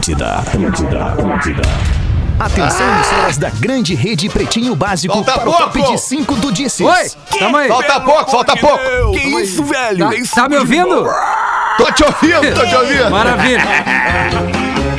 Atlântida, Atlântida, Atlântida. Atenção, emissoras da grande rede Pretinho Básico Falta para pouco. o top de 5 do Disses. Oi, tamo aí. Falta pouco, falta pouco. Que isso, velho? Tá, tá me ouvindo? Tô te ouvindo, tô te ouvindo. Maravilha.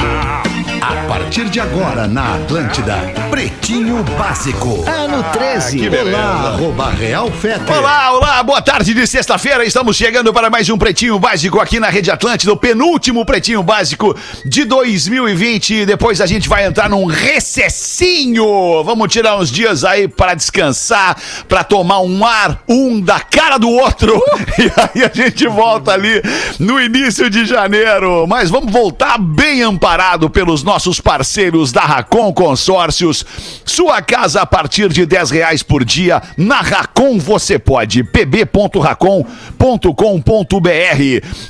A partir de agora na Atlântida, Pretinho Básico. Ano 13. que beleza. Olá, arroba Real Fete. Olá, olá, boa tarde de sexta-feira. Estamos chegando para mais um Pretinho Básico aqui na Rede Atlântida, o penúltimo Pretinho Básico de 2020. Depois a gente vai entrar num recessinho. Vamos tirar uns dias aí para descansar, para tomar um ar, um da cara do outro. E aí a gente volta ali no início de janeiro. Mas vamos voltar bem amparado pelos nossos parceiros da Racon Consórcios. Sua casa a partir de 10 reais por dia. Na Racon você pode. pb.racon.com.br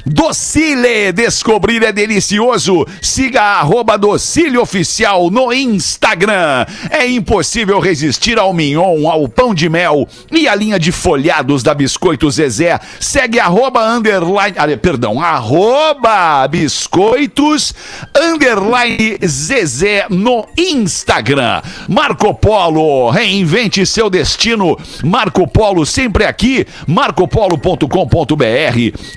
Docile, descobrir é delicioso. Siga a arroba Docile Oficial no Instagram. É impossível resistir ao mignon, ao pão de mel e a linha de folhados da Biscoito Zezé. Segue arroba underline, ah, perdão, arroba biscoitos underline Zezé no Instagram. Marco Polo, reinvente seu destino. Marco Polo sempre aqui, marcopolo.com.br.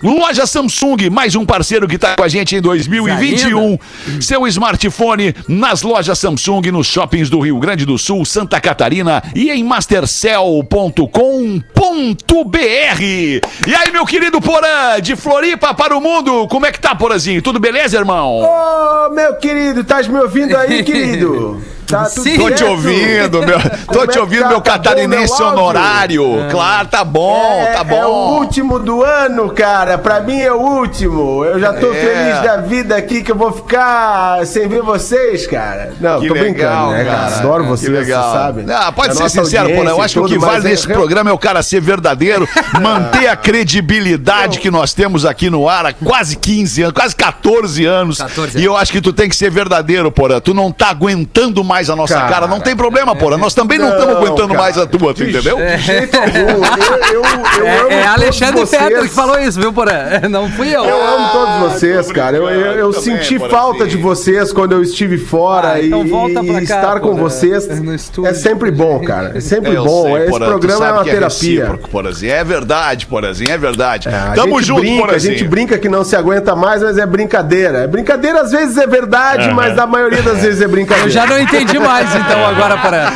Loja Samsung, mais um parceiro que está com a gente em 2021. Seu smartphone nas lojas Samsung, nos shoppings do Rio Grande do Sul, Santa Catarina e em mastercell.com.br. E aí, meu querido Porã, de Floripa para o mundo, como é que tá, Porazinho? Tudo beleza, irmão? Ô, meu querido, estás me ouvindo aí, querido? Tá tudo Sim. Tô te ouvindo, meu. Tô Como é te que ouvindo, tá? meu Tá bom catarinense meu honorário. Claro, tá bom, É, tá é o bom. último do ano, cara. Pra mim é o último. Eu já tô É. feliz da vida aqui que eu vou ficar sem ver vocês, cara. Não, Que tô legal, brincando, né, cara? cara. Adoro Que vocês, legal. você sabe. Ah, pode ser sincero, Porã. Eu audiência acho que o que vale é nesse real- programa é o cara ser verdadeiro, manter a credibilidade que nós temos aqui no ar há quase 15 anos, quase 14 anos. 14 E eu acho que tu tem que ser verdadeiro, Porã. Tu não tá aguentando mais a nossa cara. Cara, Não tem problema, Porã. Nós também não estamos aguentando cara. mais a tua, tu De entendeu? De jeito algum. Eu, eu, eu amo É, é todos Alexandre vocês. Fetter que falou isso, viu, Porã? Não fui eu. Eu amo todos vocês, tô cara. Eu, eu, eu também, senti falta assim. de vocês quando eu estive fora Ah, e, então volta pra e cá, estar com vocês estúdio. é sempre bom, cara. É sempre Eu bom. sei, Esse Porã, tu programa é uma terapia. Porazinho. É verdade, Porazinho, é verdade. É, a Tamo junto, brinca, a Porazinho. gente brinca que não se aguenta mais, mas é brincadeira. É brincadeira às vezes é verdade, mas a maioria das vezes é brincadeira. Eu já não entendi mais, então, agora, Porã.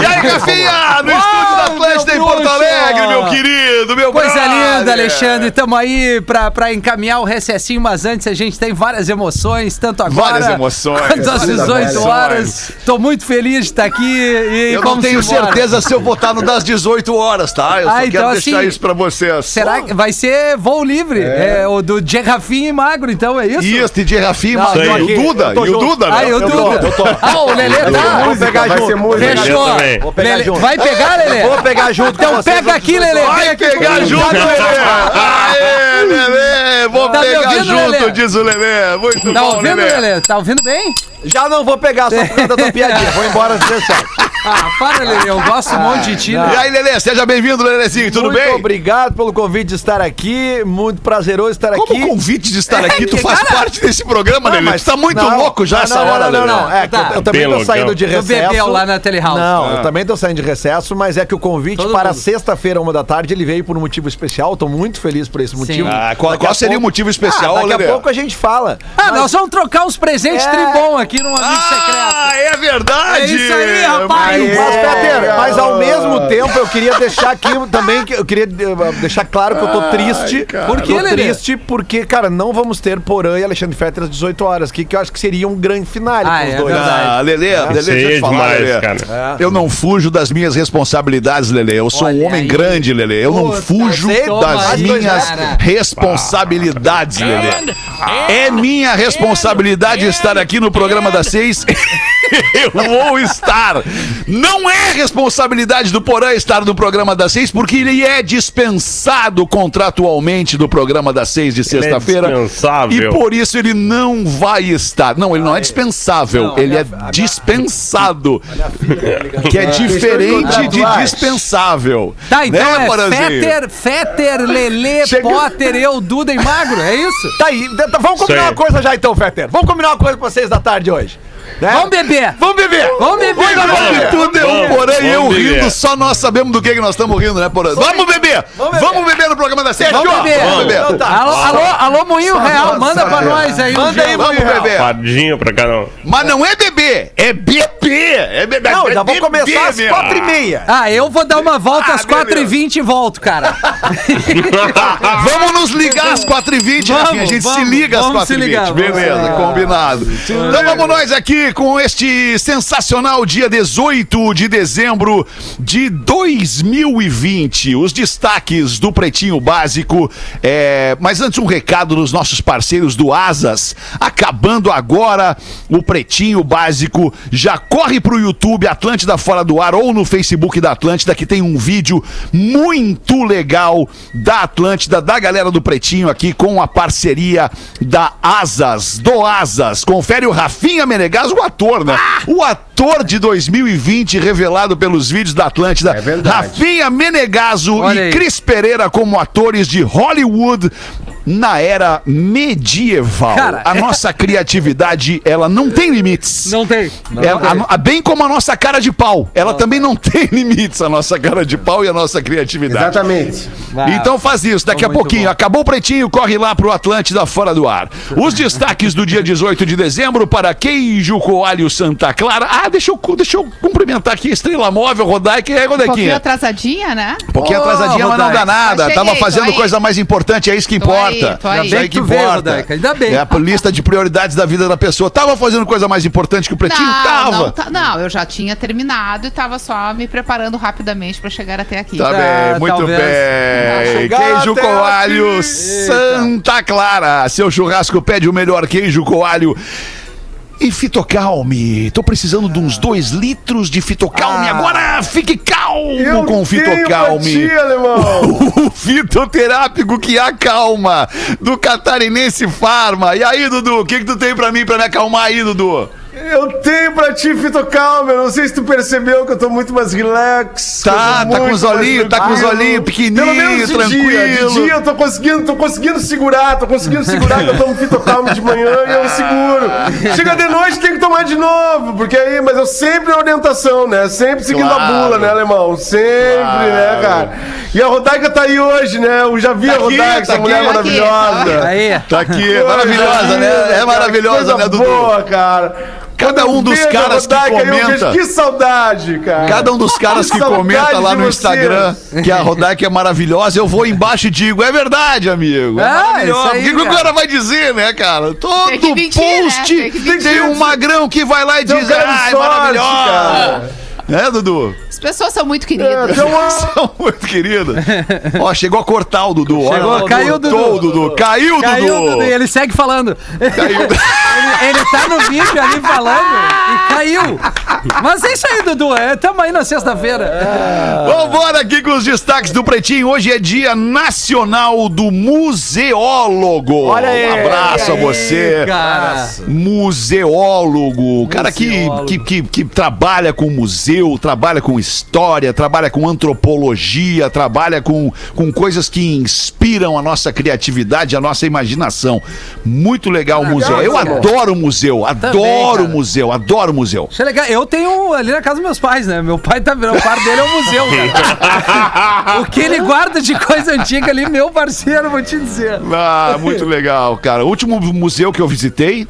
E aí, Rafinha, no estúdio da Atlântida em Porto! Alegre, meu querido, meu Coisa brother. linda, Alexandre. Tamo aí pra, pra encaminhar o recessinho, mas antes a gente tem várias emoções, tanto agora Várias emoções. quanto às Várias 18 emoções. horas. Tô muito feliz de estar aqui e Eu não tenho certeza se eu vou estar no das 18 horas, tá? Eu só Ah, quero então, deixar assim, isso pra vocês. Será que vai ser voo livre? É, o do Gerrafinho e Magro, então é isso? Isso, de Rafinha, e eu o aqui, Duda, e o. Duda, Ah, né? eu tô, Duda. eu tô. Ah, o Lelê Vai ser música, vai ser música. Fechou. Vou pegar Lelê- junto. Vai pegar, Lelê? Vou pegar junto com Então pega aqui, Lelê. Vai pegar comigo. junto, Lelê! Aê, Lelê! Vou Tá pegar ouvindo, junto, Lelê? diz o Lelê. Muito Tá bom, ouvindo, Lelê. Lelê? Tá ouvindo bem? Já não vou pegar, só por causa da tua piadinha. Vou embora às 17. Ah, para, Lelê. Eu gosto um monte de ti, E né? aí, Lelê, seja bem-vindo, Lelezinho, tudo Muito bem? obrigado pelo convite de estar aqui. Muito prazeroso estar Como aqui. o convite de estar aqui, tu faz cara- parte desse programa, Não, Lelê. mas- Tu tá muito não, louco já não, essa não, hora, não, não, não. É, que eu- Tá. eu, também Bem tô saindo de Tu recesso. bebeu lá na Telehouse. Não, eu também tô saindo de recesso, mas é que o convite Todo para sexta-feira, uma da tarde, ele veio por um motivo especial. Tô muito feliz por esse motivo. Ah, qual, qual seria o pouco- motivo especial, Ah, daqui Lelê? a pouco a gente fala. Ah, nós vamos trocar os presentes É. tribom aqui no Amigo Secreto. Ah, é verdade! É isso aí, rapaz. Mas. Peter, mas ao mesmo tempo eu queria deixar aqui também, que eu queria eh, deixar claro que eu tô triste. Por que, Lelê? triste porque, cara, não vamos ter Porã e Alexandre Fetter às 18 horas, que, que eu acho que seria um grande finale Ah, com os é dois. verdade. Ah, Lelê, Lelê, deixa eu te falar, demais, Lelê. cara. Eu não fujo das minhas responsabilidades, Lelê. Eu sou um Olha homem aí. grande, Lelê. Eu não Puta, fujo sei, toma das minhas cara. responsabilidades, Lelê. É minha responsabilidade estar aqui no programa das seis eu vou estar. Não é responsabilidade do Porã estar no programa das seis, porque ele é dispensado contratualmente do programa das seis de sexta-feira. dispensável. e por isso ele não vai estar. Não, ele não é dispensável, Não, ele é minha- dispensado. Que é diferente de dispensável. Tá, então Né, é? Fetter, Fetter, Lelê, Chega- Potter, eu, Duda e Magro, é isso? Tá aí, vamos combinar uma coisa já então, Fetter. Vamos combinar uma coisa pra vocês da tarde hoje. Né? Vamos beber! Vamos beber! Vamos beber! Vamos Vamos, beber! tudo é um Vamos, porém e eu vamos rindo, beber. só nós sabemos do que, que nós estamos rindo, né, Porã? Vamos beber! Vamos Vamos beber. beber, no programa da sete, Vamos beber! Vamos beber! Então tá. Alô, alô, alô, Moinho Real, manda pra nós aí. um Manda aí, Moinho Real. beber! Padinho pra cada um. Mas não é beber, é beber! É beber! Não, é já vamos beber começar às quatro e meia. Ah, eu vou dar uma volta Ah, às beleza. 4h20 e volto, cara. Vamos nos ligar às 4h20, Vamos, Rafinha. A gente se liga às vamos se 4h20. ligar, vamos se Beleza, combinado. Então vamos nós aqui com este sensacional dia 18 de dezembro de 2020. Os destaques do Pretinho Básico. É... Mas antes, um recado dos nossos parceiros do Asas. Acabando agora o Pretinho Básico. Já corre pro YouTube Atlântida Fora do Ar ou no Facebook da Atlântida que tem um vídeo muito legal da Atlântida, da galera do Pretinho aqui com a parceria da Asas, do Asas. Confere o Rafinha Menegas, o ator, né? O ator de 2020 revelado pelos vídeos da Atlântida. É verdade. Rafinha Menegaso Olha e aí. Cris Pereira como atores de Hollywood na era medieval. Cara, a nossa criatividade, ela não tem limites. Não tem. Não Ela- tem. a- bem como a nossa cara de pau. Ela também não tem limites, a nossa cara de pau e a nossa criatividade. Exatamente. Ah, Então faz isso, daqui a pouquinho. bom. Acabou o pretinho, corre lá pro Atlântida Fora do Ar. Os destaques do dia 18 de dezembro para Queijo Coalho Santa Clara. Ah, deixa eu, deixa eu cumprimentar aqui a Estrela Móvel, Rodaica. E aí, Um pouquinho atrasadinha, né? Um pouquinho Ô, atrasadinha, mas não dá Rodaica. nada. Eu Tava cheguei, fazendo coisa mais importante, é isso que Tô aí, importa. tô aí. Isso Ainda aí bem que veio, importa. Rodaica, ainda bem. É a lista de prioridades da vida da pessoa. Tava fazendo coisa mais importante que o pretinho? Não, Tava. não, tá- não, eu já tinha terminado e tava só me preparando rapidamente pra chegar até aqui. Tá Ah, bem, muito talvez. bem. Queijo coalho aqui. Santa Clara. Seu churrasco pede o melhor queijo coalho. E Fitocalme. Tô precisando de uns dois litros de Fitocalme. Agora fique calmo Eu com o Fitocalme. O fitoterápico que acalma do Catarinense Farma. E aí, Dudu, o que, que tu tem pra mim pra me acalmar aí, Dudu? Eu tenho pra ti, Fitocalma. Eu não sei se tu percebeu que eu tô muito mais relax. Tá, tá com os olhinhos, tá com os olhinhos pequenininho, Pelo menos de Dia, tranquilo. de dia eu tô conseguindo, tô conseguindo segurar, tô conseguindo segurar que eu tomo Fitocalma de manhã e eu seguro. Chega de noite, tem que tomar de novo, porque aí, mas eu sempre na orientação, né? Sempre seguindo Claro. a bula, né, alemão? Sempre, né, cara? E a Rodaica tá aí hoje, né? Eu já vi Tá a aqui, Rodaica, tá essa aqui, mulher tá aqui. maravilhosa. Aí. Tá aqui, Coisa maravilhosa, né? É cara, maravilhosa, coisa né, Dudu? boa, cara. Cada um dos caras que Rodaica, vejo, comenta. Que saudade, cara. Cada um dos caras que Saudade comenta lá no vocês. Instagram que a Rodaica é maravilhosa, eu vou embaixo e digo, é verdade, amigo. É Ah, aí, O que, que o cara. vai dizer, né, cara? Todo Tem que mentir, né? post Tem que mentir. tem um magrão que vai lá e Tem diz, ai, sorte, maravilhosa. cara. É, Dudu? As pessoas são muito É, queridas. uma- São muito queridos. Ó, chegou a cortar o Dudu. Olha Chegou, lá, caiu o cortou o Dudu. Dudu. Caiu, Caiu, Dudu. Dudu, e ele segue falando. Caiu. Ele, ele tá no vídeo ali falando e caiu. Mas é isso aí, Dudu. É, tamo aí na sexta-feira. Vambora aqui com os destaques do Pretinho. Hoje é dia nacional do museólogo. Olha aí. Um abraço a você. Cara. Museólogo, cara que, Museólogo. que, que, que trabalha com museu, trabalha com história, trabalha com antropologia, trabalha com, com coisas que inspiram a nossa criatividade, a nossa imaginação. Muito legal o museu. Eu adoro museu, adoro cara. museu, adoro museu. Achei legal. Eu tenho ali na casa dos meus pais, né? Meu pai tá virando. O par dele é um museu, cara. o que ele guarda de coisa antiga ali, meu parceiro, vou te dizer. Ah, muito legal, cara. O último museu que eu visitei.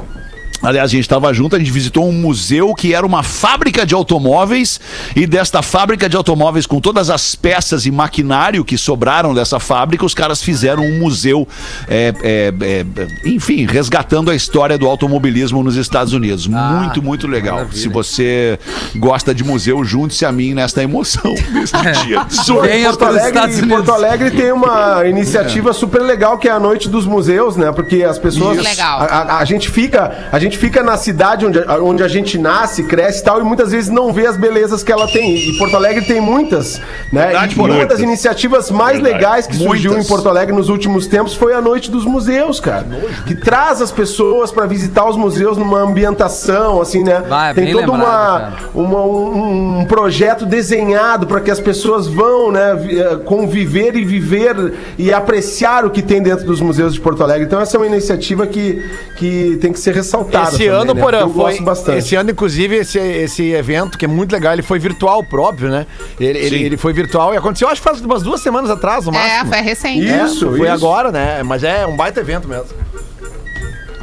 Aliás, a gente estava junto, a gente visitou um museu que era uma fábrica de automóveis e desta fábrica de automóveis com todas as peças e maquinário que sobraram dessa fábrica, os caras fizeram um museu, é, é, é, enfim, resgatando a história do automobilismo nos Estados Unidos. muito, muito legal. maravilha. Se você gosta de museu, junte-se a mim nesta emoção deste dia. Venha Porto Alegre, em. Porto Alegre tem uma iniciativa super legal que é a noite dos museus, né? Porque as pessoas Isso. Legal. A, a- a gente fica, a gente fica na cidade onde, onde a gente nasce, cresce e tal, e muitas vezes não vê as belezas que ela tem. E Porto Alegre tem muitas, né? Verdade, e uma muitas. das iniciativas mais legais que surgiu Muitas. em Porto Alegre nos últimos tempos foi a Noite dos Museus, cara. Que traz as pessoas para visitar os museus numa ambientação, assim, né? Vai, tem lembrado, uma, uma- um, um projeto desenhado para que as pessoas vão, né, eh, conviver e viver e apreciar o que tem dentro dos museus de Porto Alegre. Então essa é uma iniciativa que, que tem que ser ressaltada. Esse também, ano, né? Porã, Eu foi. gosto bastante. Esse ano, inclusive, esse, esse evento, que é muito legal, ele foi virtual próprio, né? Ele, ele, ele foi virtual e aconteceu, acho que faz umas duas semanas atrás, no É, máximo. foi recente. Isso. É, foi agora, né? Mas é um baita evento mesmo.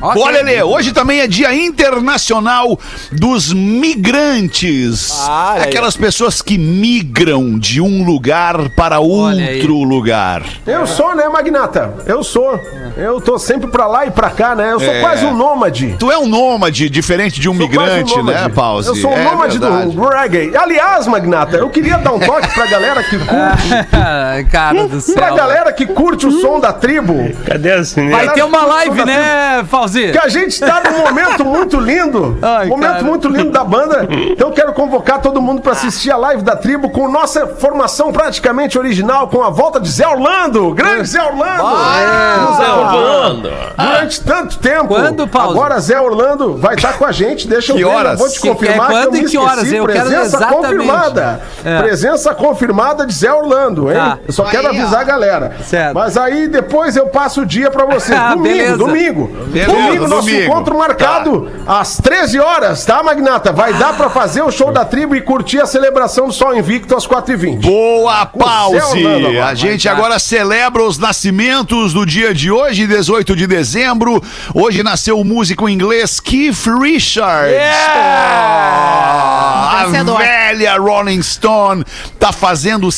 Ok. Olha, Lê, hoje também é Dia Internacional dos Migrantes. Ah, olha aí. Aquelas pessoas que migram de um lugar para outro lugar. Eu sou, né, Magnata? Eu sou. Eu tô sempre pra lá e pra cá, né? Eu sou É. quase um nômade. Tu é um nômade, diferente de um Sou um migrante, nômade. né, Pause? Eu sou um É nômade verdade. do reggae. Aliás, Magnata, eu queria dar um toque pra galera que curte. Cara do céu. pra galera que curte o som da tribo. Cadê as Vai ter uma live, né, Que a gente tá num momento muito lindo. Ai, momento cara. muito lindo da banda. Então eu quero convocar todo mundo pra assistir a live da tribo com nossa formação praticamente original, com a volta de Zé Orlando. Grande Zé Orlando! Nos Zé Orlando. Durante tanto tempo. Quando, Paulo? Agora Zé Orlando vai estar com a gente. Deixa eu Que ver, horas? vou te Que- confirmar é que eu quando me e que horas? esqueci. Eu quero Presença exatamente. confirmada. É. Presença confirmada de Zé Orlando, hein? Tá. Eu só quero Aí, ó. avisar a galera. Certo. Mas aí depois eu passo o dia pra vocês. Ah, domingo, beleza. domingo. Beleza, domingo, nosso domingo. encontro marcado às 13 horas, tá, Magnata? Vai dar pra fazer o show da tribo e curtir a celebração do Sol Invicto às 4h20. Boa pause! Orlando agora. A gente agora celebra os nascimentos do dia de hoje, 18 de dezembro. Hoje nasceu o músico inglês Keith Richards. Ah, a velha Rolling Stone tá fazendo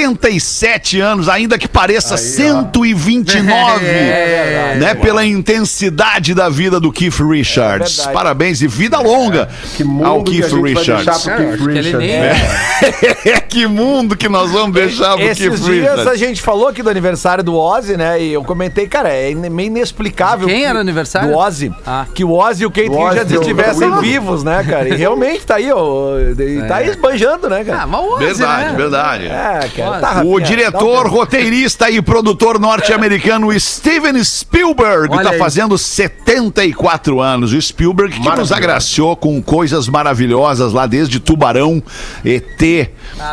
77 anos, ainda que pareça 129, É, né? Pela intensidade da vida do Keith Richards. verdade. Parabéns e vida longa Que ao que Keith deixar Richards. pro Keith que Richards. né? que mundo que nós vamos deixar pro Esses Keith dias Richards. a gente falou aqui do aniversário do Ozzy, né? E eu comentei, cara, é meio inexplicável. Quem que- era o aniversário? Do Ozzy. Ah. Que o Ozzy e o Ozzy, Richards estivessem o- vivos, né, cara? E realmente tá aí, ó. E tá aí esbanjando, né, Ah, cara? mas o Ozzy, Verdade, né? verdade. É, cara. Ozzy. Tá, O diretor, roteirista e produtor norte-americano Steven Spielberg está fazendo 74 anos. O Spielberg que nos agraciou com coisas maravilhosas lá, desde Tubarão, ET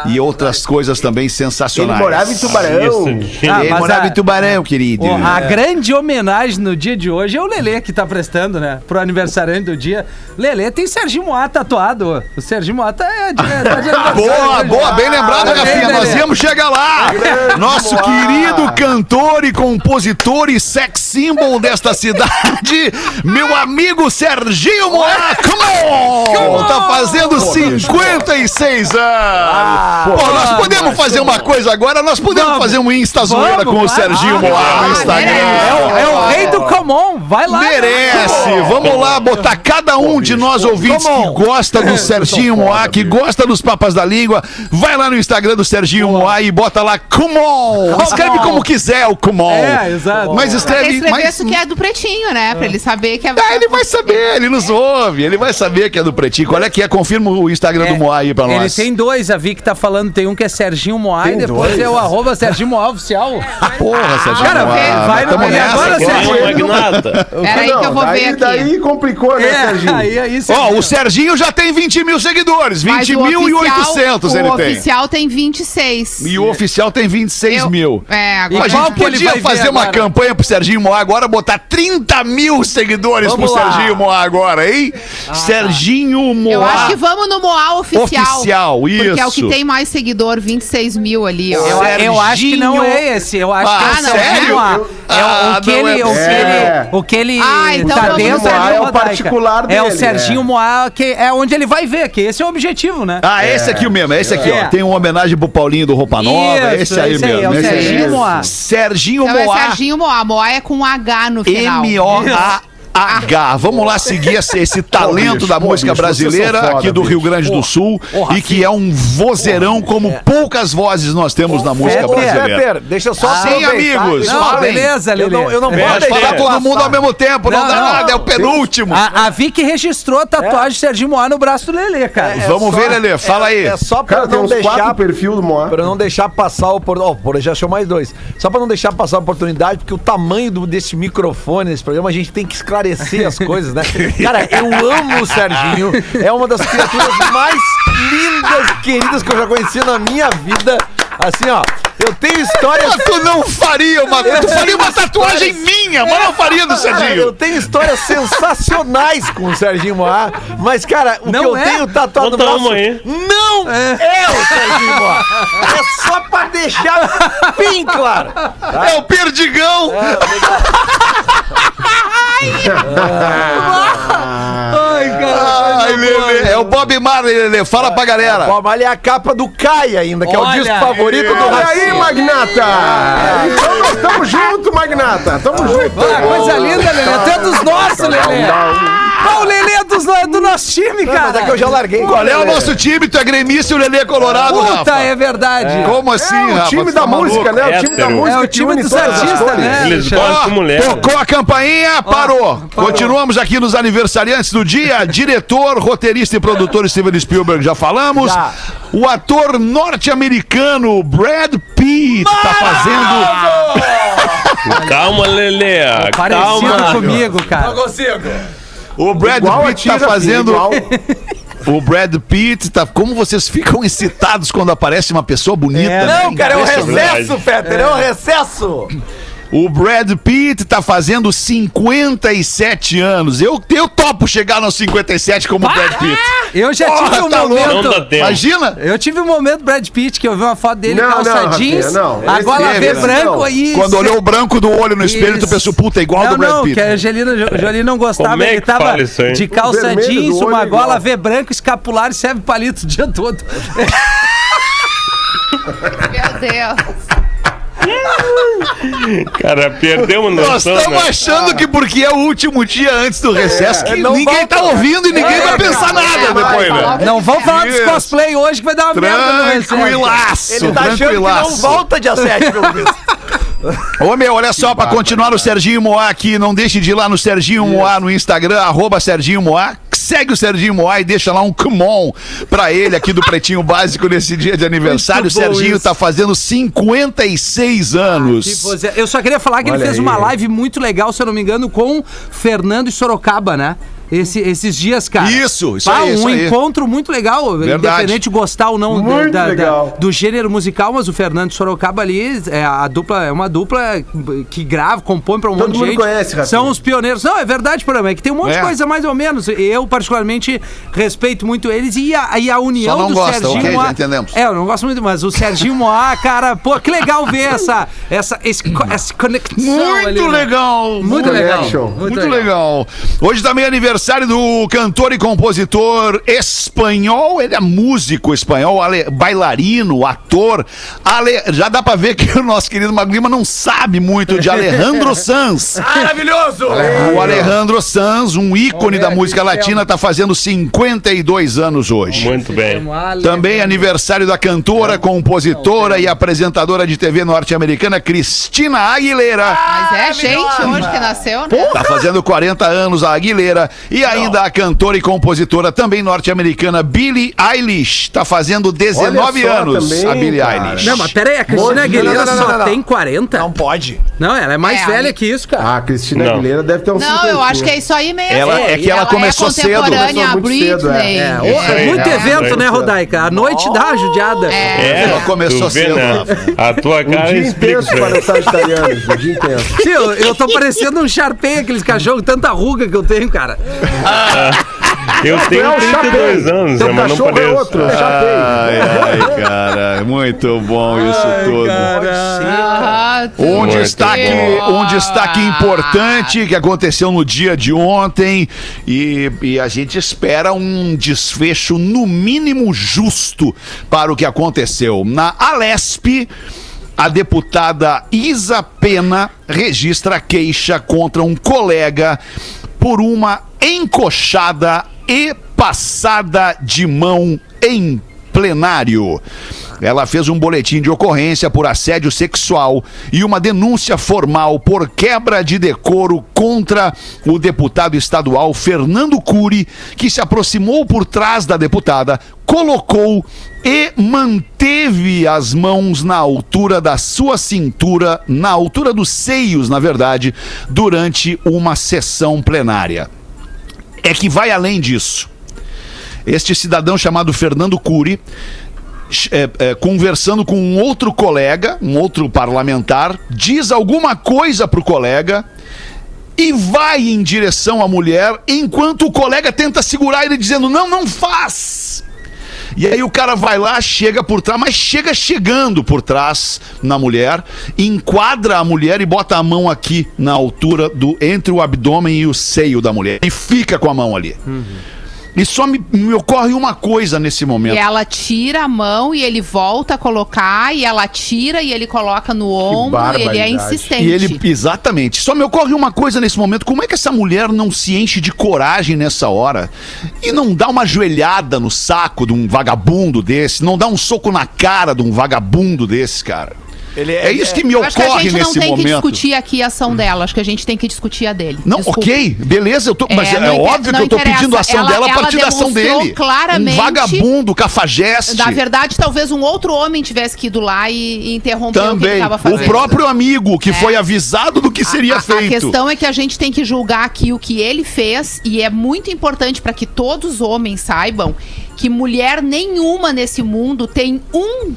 e outras coisas também Ele sensacionais. morava em Tubarão. Ah, Ele morava a- em Tubarão, querido. Ó, a grande homenagem no dia de hoje é o Lelê que tá prestando, né? Pro aniversariante do dia. Lelê tem Serginho Moá tatuado. O Serginho Moá tá, é, de- tá de aniversário Boa, boa, bem lembrado, Rafinha. Nós íamos chegar lá. Nosso querido cantor e compositor e sex symbol desta cidade, meu amigo Serginho Moá. Come on! Tá fazendo 56 anos. Pô, nós podemos fazer uma coisa agora, nós podemos Vamos. fazer um Insta zoeira com o Serginho. Moá no Ah, Instagram. É o, é o rei do Comon. Vai lá. Merece! Vamos lá botar cada um de nós ouvintes que gosta do Serginho Moá, que gosta dos Papas da Língua, vai lá no Instagram do Serginho Moá e bota lá Come on! Escreve como quiser o Come on. É, exato. Mas escreve. escrever Mas, isso que é do pretinho, né? Pra ele saber que é. ah, ele vai saber, ele nos ouve, ele vai saber que é do Pretinho. Qual é que é? Confirma o Instagram do Moá aí pra Ele nós. tem dois, a Vicky tá falando, tem um que é Serginho Moá e Tem depois dois? é o arroba Serginho Moá oficial. Porra, Serginho Cara, Moá. vem, vai no- e nessa, agora. Serginho? Vai, Magnata. Pera aí que eu vou daí, ver aqui. Daí complicou, né, É, Serginho? aí, aí, Ó, Serginho. o Serginho já tem 20 mil seguidores, Mas o 20.800 oficial- ele o tem. oficial tem 26. E o oficial tem 26 Eu- mil. É, A agora. E qual gente que ele podia fazer uma agora? campanha pro Serginho Moá agora, botar 30 mil seguidores Vamos pro lá. Serginho Moá agora, hein? Serginho Moá. Eu acho que vamos no Moá oficial. Oficial, Porque é o que isso. tem mais seguidor, 26 mil ali, ó. Eu, eu acho que não é esse. Eu acho Ah, que é o sério? Serginho Moá. É o- Ah, que é ele, o que É. ele, o que ele Ah, então tá dentro é o particular É o dele, Serginho é. Moá, que é onde ele vai ver, que esse é o objetivo, né? Ah, esse aqui mesmo, é esse aqui, É. ó. Tem uma homenagem pro Paulinho do Roupa Nova. Isso, esse aí esse aí, mesmo. é o. Serginho Moá. Serginho Então é Moá. Serginho Moá. Moá é com H no final. M-O-A. H. Vamos lá seguir esse, esse talento bicho, da música bicho, brasileira foda, aqui do bicho. Rio Grande do Sul e que é um vozeirão como poucas vozes nós temos na música brasileira. Deixa eu só Sim, aproveitar. amigos, Eu- Não, falem. beleza, Eu Lelê. não, eu não pera. deixar Falar todo mundo ao mesmo tempo, não, Não, dá não. nada, é o penúltimo. A, a Vicky registrou a tatuagem de Serginho Moá no braço do Lelê, cara. É Vamos só- ver, Lelê, fala aí. É só pra Cara, não deixar quatro perfil do Moá. Pra não deixar passar o por... Ó, por já achou mais dois. Só pra não deixar passar a oportunidade, porque o tamanho do, desse microfone nesse programa, a gente tem que esclarecer as coisas, né? Cara, eu amo o Serginho. É uma das criaturas mais lindas, queridas que eu já conheci na minha vida. Assim, ó, eu tenho histórias. Mas tu não faria uma, tu faria uma tatuagem minha, mas não faria do Cara, eu Serginho. tenho histórias sensacionais com o Serginho Moá, mas, cara, o Não que eu é? tenho tatuado no braço aí. não é. o Serginho Moá. É só pra deixar bem claro. É o Perdigão. Ai, cara. Ai, Lelê, é o Bob Marley, Lelê. Fala pra galera. Mas ali é a capa do Kai ainda, que é o Olha disco favorito do Olha Rafinha. aí, Magnata! Então estamos juntos, Magnata! Tamo junto! Ah, coisa linda, Lelê. Até dos nossos, Lelê. Ah, o Lelê é dos, é do nosso time, Mas é que cara. eu já larguei. Qual é o nosso time? Tu é gremista e o Lelê é colorado, Puta, Rafa. é verdade. Como assim, É o Rafa? time da tá maluco? música, né? O time da Hétero. música É o time dos artistas, né? Eles gostam de mulher. Tocou a campainha, parou. Continuamos aqui nos aniversariantes do dia. Diretor, roteirista e produtor Steven Spielberg, já falamos. Já. O ator norte-americano Brad Pitt tá fazendo. Calma, Lelê. Parecido Calma. comigo, cara. consigo. O Brad Igual Pitt tá fazendo. O Brad Pitt tá. Como vocês ficam excitados quando aparece uma pessoa bonita? É, né? Não, cara, é um recesso, Fetter, é um recesso. O Brad Pitt tá fazendo 57 anos. Eu, eu topo chegar nos 57 como o Brad Pitt. Eu já Porra, tive um tá momento. Não. Imagina? Eu tive um momento Brad Pitt que eu vi uma foto dele Não, calça não, jeans, não. a gola V né? branco Não. e Quando olhou o branco do olho no espelho, tu pensou, puta, é igual não, do Brad não, Pitt. que a Angelina Jo- Jolie não gostava, Como é ele tava fala isso aí? de calça jeans, uma é gola V branco, escapular e serve palito o dia todo. Meu Deus. Cara, perdeu uma Nós noção, estamos né? achando que porque é o último dia antes do recesso, que não ninguém volta, tá ouvindo e ninguém vai pensar nada depois, né? Não vamos falar dos cosplay hoje que vai dar uma merda no recesso. Tranquilaço, Ele tá achando que não volta dia 7, pelo visto. Ô meu, olha só, pra continuar o Serginho Moá aqui, não deixe de ir lá no Serginho Moá no Instagram, arroba Serginho Moá. Segue o Serginho Moá e deixa lá um come on pra ele aqui do Pretinho Básico nesse dia de aniversário. O Serginho isso. tá fazendo 56 anos. Que você- Eu só queria falar que ele Olha fez aí. uma live muito legal, se eu não me engano, com Fernando e Sorocaba, né? Esse- esses dias, cara. Isso, isso Pá, aí, isso Um aí. encontro muito legal, Verdade. independente de gostar ou não do- Muito da- da- legal. do gênero musical, mas o Fernando Sorocaba ali, é, a dupla, é uma dupla que grava, compõe pra um Todo monte de mundo gente. conhece, Rafinha. São os pioneiros. Não, é verdade, programa, é que tem um monte É. de coisa mais ou menos. Eu, particularmente, respeito muito eles e a, e a união Só não do gosta, Serginho ok, já Moá- entendemos. É, eu não gosto muito, mas o Serginho Moá, cara, pô, que legal ver essa, essa, esse, essa conexão Muito ali, né? legal! Muito legal. Connection. Muito, legal. Hoje também é aniversário do cantor e compositor espanhol. Ele é músico espanhol, ale- bailarino, ator. Ale- Já dá pra ver que o nosso querido Maglima não sabe muito de Alejandro Sanz. Maravilhoso! O Alejandro Sanz, um ícone da música latina, tá fazendo 52 anos hoje. Muito bem. Também aniversário da cantora, compositora e apresentadora de TV norte-americana Cristina Aguilera. Mas é gente hoje que nasceu, né? Tá fazendo 40 anos a Aguilera. E ainda a cantora e compositora também norte-americana Billie Eilish. Tá fazendo 19 Olha só anos também, a Billie cara. Eilish. Não, mas pera aí, a Monte- Cristina Aguilera Não, não, não, só não, não. tem 40? Não pode. Não, ela é mais É, velha aí- que isso, cara. Ah, a Cristina Não. Aguilera deve ter uns Não, eu acho que é isso aí mesmo. Ela- é que ela começou cedo. contemporânea Começou a muito cedo, Britney. É, Isso aí. muito É. evento, né, É. Rodaica? A noite dá uma judiada. É. Ela começou vê, cedo. né? A tua Um cara dia explica intenso para os sagitarianos. Um dia intenso. Tio, eu tô parecendo um Sharpei, aqueles cachorros, tanta ruga que eu tenho, cara. Eu tenho É o 32 Chapei. anos, né, mas não é pareço. outro, é Chapei. Ai, ai, cara. Muito bom isso tudo. Ah, Um Muito destaque, bom. um destaque importante que aconteceu no dia de ontem e, e a gente espera um desfecho no mínimo justo para o que aconteceu. Na Alesp, a deputada Isa Pena registra queixa contra um colega por uma encoxada e passada de mão em plenário. Ela fez um boletim de ocorrência por assédio sexual e uma denúncia formal por quebra de decoro contra o deputado estadual Fernando Cury, que se aproximou por trás da deputada, colocou e manteve as mãos na altura da sua cintura, na altura dos seios, na verdade, durante uma sessão plenária. É que vai além disso. Este cidadão chamado Fernando Cury, é, é, conversando com um outro colega, um outro parlamentar, diz alguma coisa pro colega e vai em direção à mulher, enquanto o colega tenta segurar ele dizendo: "Não, não faz". E aí o cara vai lá, chega por trás, mas chega chegando por trás na mulher, enquadra a mulher e bota a mão aqui na altura do entre o abdômen e o seio da mulher e fica com a mão ali. E só me, me ocorre uma coisa nesse momento. E ela tira a mão e ele volta a colocar, e ela tira e ele coloca no ombro, e ele é insistente. E ele, exatamente. Só me ocorre uma coisa nesse momento: como é que essa mulher não se enche de coragem nessa hora e não dá uma joelhada no saco de um vagabundo desse, não dá um soco na cara de um vagabundo desse, cara? Ele É isso que me Eu acho que a ocorre gente não nesse tem que momento. discutir aqui a ação dela, acho que a gente tem que discutir a dele. Não, Desculpa. ok, beleza, eu tô, mas é, inter- óbvio que eu tô interessa. pedindo a ação Ela- dela a partir da ação dele. claramente- Um vagabundo, cafajeste. Na verdade, talvez um outro homem tivesse que ir lá e, e interromper o que ele Também. estava fazendo. O próprio amigo que É. foi avisado do que seria a, a- feito. A questão é que a gente tem que julgar aqui o que ele fez e é muito importante para que todos os homens saibam que mulher nenhuma nesse mundo tem um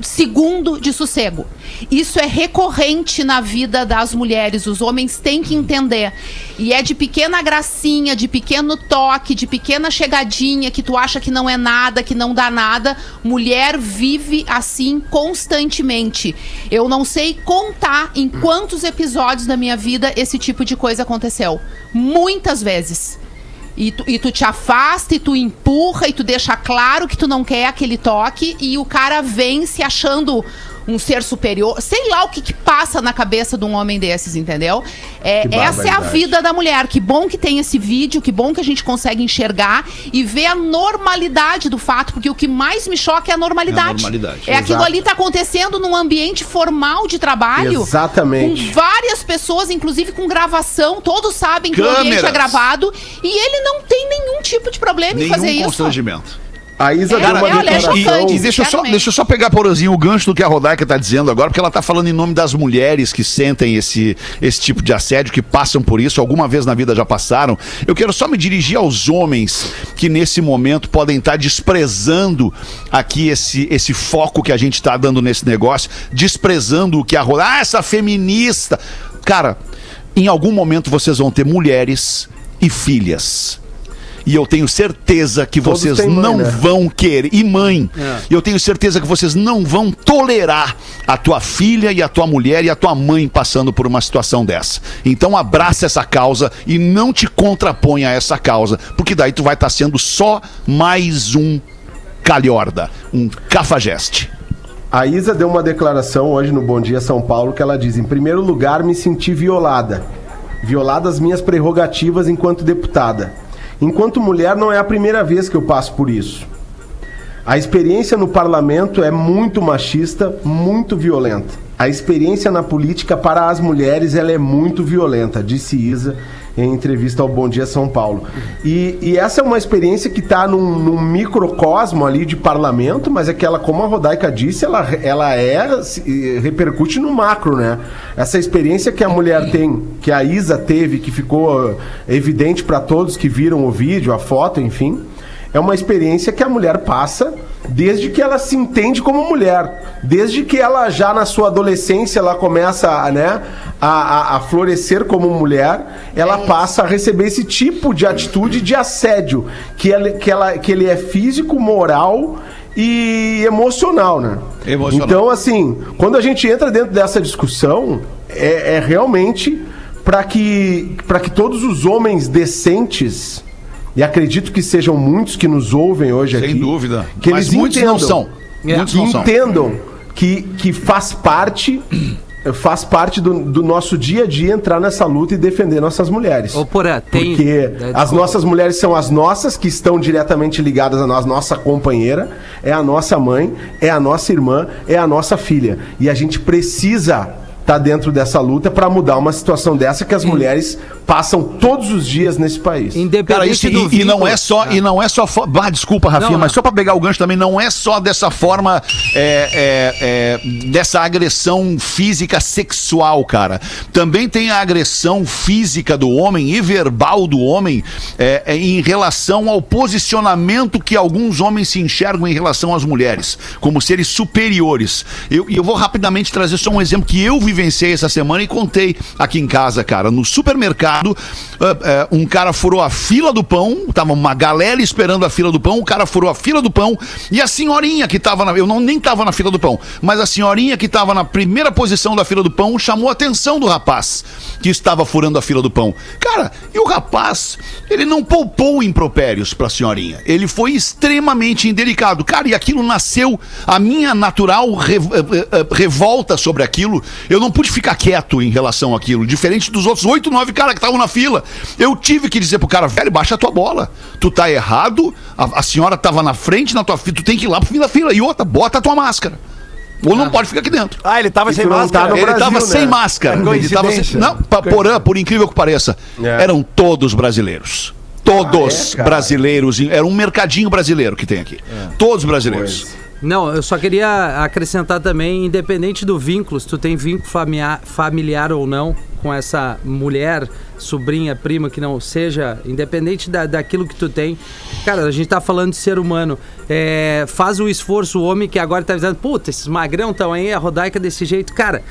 segundo de sossego. Isso é recorrente na vida das mulheres. Os homens têm que entender. E é de pequena gracinha, de pequeno toque, de pequena chegadinha que tu acha que não é nada, que não dá nada. Mulher vive assim constantemente. Eu não sei contar em quantos episódios da minha vida esse tipo de coisa aconteceu. Muitas vezes. E tu, e tu te afasta, e tu empurra, e tu deixa claro que tu não quer aquele toque, e o cara vem se achando um ser superior. Sei lá o que, que passa na cabeça de um homem desses, entendeu? É, essa é a vida da mulher. Que bom que tem esse vídeo, que bom que a gente consegue enxergar e ver a normalidade do fato, porque o que mais me choca é a normalidade. É a normalidade. É aquilo ali tá acontecendo num ambiente formal de trabalho. Exatamente. Com várias pessoas, inclusive com gravação, todos sabem que o ambiente é gravado e ele não tem nenhum tipo de problema em fazer Nenhum isso. constrangimento. A Isa É, deu uma olha, é declaração. chocante. E, e deixa, eu só, deixa eu só pegar, Porozinho, o gancho do que a Rodaica tá dizendo agora, porque ela tá falando em nome das mulheres que sentem esse, esse tipo de assédio, que passam por isso, alguma vez na vida já passaram. Eu quero só me dirigir aos homens que nesse momento podem estar desprezando aqui esse, esse foco que a gente tá dando nesse negócio, desprezando o que a Rodaica. Ah, essa feminista. Cara, em algum momento vocês vão ter mulheres e filhas. E eu tenho certeza que Todos vocês mãe, não né? vão querer. E mãe, E eu tenho certeza que vocês não vão tolerar a tua filha e a tua mulher e a tua mãe passando por uma situação dessa. Então abraça essa causa e não te contraponha a essa causa, porque daí tu vai estar sendo só mais um calhorda, um cafajeste. A Isa deu uma declaração hoje no Bom Dia São Paulo que ela diz: em primeiro lugar, me senti violada. Violada as minhas prerrogativas enquanto deputada. Enquanto mulher, não é a primeira vez que eu passo por isso. A experiência no parlamento é muito machista, muito violenta. A experiência na política para as mulheres ela é muito violenta, disse Isa em entrevista ao Bom Dia São Paulo. E, e essa é uma experiência que está num, num microcosmo ali de parlamento, mas é que ela, como a Rodaica disse, ela, ela é se- repercute no macro, né? Essa experiência que a mulher tem, que a Isa teve, que ficou eh, evidente para todos que viram o vídeo, a foto, enfim é uma experiência que a mulher passa desde que ela se entende como mulher. Desde que ela já na sua adolescência ela começa a, né, a, a- a florescer como mulher, ela passa a receber esse tipo de atitude de assédio, que, ela, que, ela, que ele é físico, moral e emocional, né? Emocional. Então, assim, quando a gente entra dentro dessa discussão, é, é realmente para que, pra que todos os homens decentes e acredito que sejam muitos que nos ouvem hoje Sem aqui. dúvida. Que Mas eles muitos entendam, não são. É. Muitos que não são. entendam que, que faz parte faz parte do, do nosso dia a dia entrar nessa luta e defender nossas mulheres. Ô, Porã, tem. Porque É, as nossas mulheres são as nossas, que estão diretamente ligadas a nós, nossa companheira, é a nossa mãe, é a nossa irmã, é a nossa filha. E a gente precisa estar dentro dessa luta para mudar uma situação dessa que as mulheres passam todos os dias nesse país. Independente Cara, isso, do e, e não é só, e não é só, fo- ah, desculpa, Rafinha, Não, mas não. só pra pegar o gancho também, não é só dessa forma, é, é, é, dessa agressão física sexual, cara. Também tem a agressão física do homem e verbal do homem é, é, em relação ao posicionamento que alguns homens se enxergam em relação às mulheres, como seres superiores. Eu- E eu, vou rapidamente trazer só um exemplo que eu vivenciei essa semana e contei aqui em casa, cara. No supermercado, ah, ah, um cara furou a fila do pão, tava uma galera esperando a fila do pão, o cara furou a fila do pão e a senhorinha que tava na. Eu não, nem tava na fila do pão, mas a senhorinha que tava na primeira posição da fila do pão chamou a atenção do rapaz que estava furando a fila do pão. Cara, e o rapaz, ele não poupou impropérios pra senhorinha. Ele foi extremamente indelicado. Cara, e aquilo nasceu, a minha natural eh, eh, revolta sobre aquilo. Eu não pude ficar quieto em relação àquilo. Diferente dos outros oito, nove caras que estavam na fila. Eu tive que dizer pro cara, velho, baixa a tua bola. Tu tá errado, a, a senhora tava na frente na tua fila, tu tem que ir lá pro fim da fila. E outra, bota a tua máscara. Ou não pode ficar aqui dentro. Ah, ele tava E sem não máscara. tá no Ele Brasil, tava né? sem máscara. É Ele tava sem... Não, porã, por incrível que pareça, É. eram todos brasileiros. Todos Ah, é, brasileiros. Era um mercadinho brasileiro que tem aqui. Todos brasileiros. Pois. Não, eu só queria acrescentar também, independente do vínculo, se tu tem vínculo familiar, familiar ou não com essa mulher, sobrinha, prima, que não seja, independente da, daquilo que tu tem, cara, a gente tá falando de ser humano. É, faz o esforço, o homem que agora tá dizendo, puta, esses magrão estão aí, a rodaica desse jeito. Cara,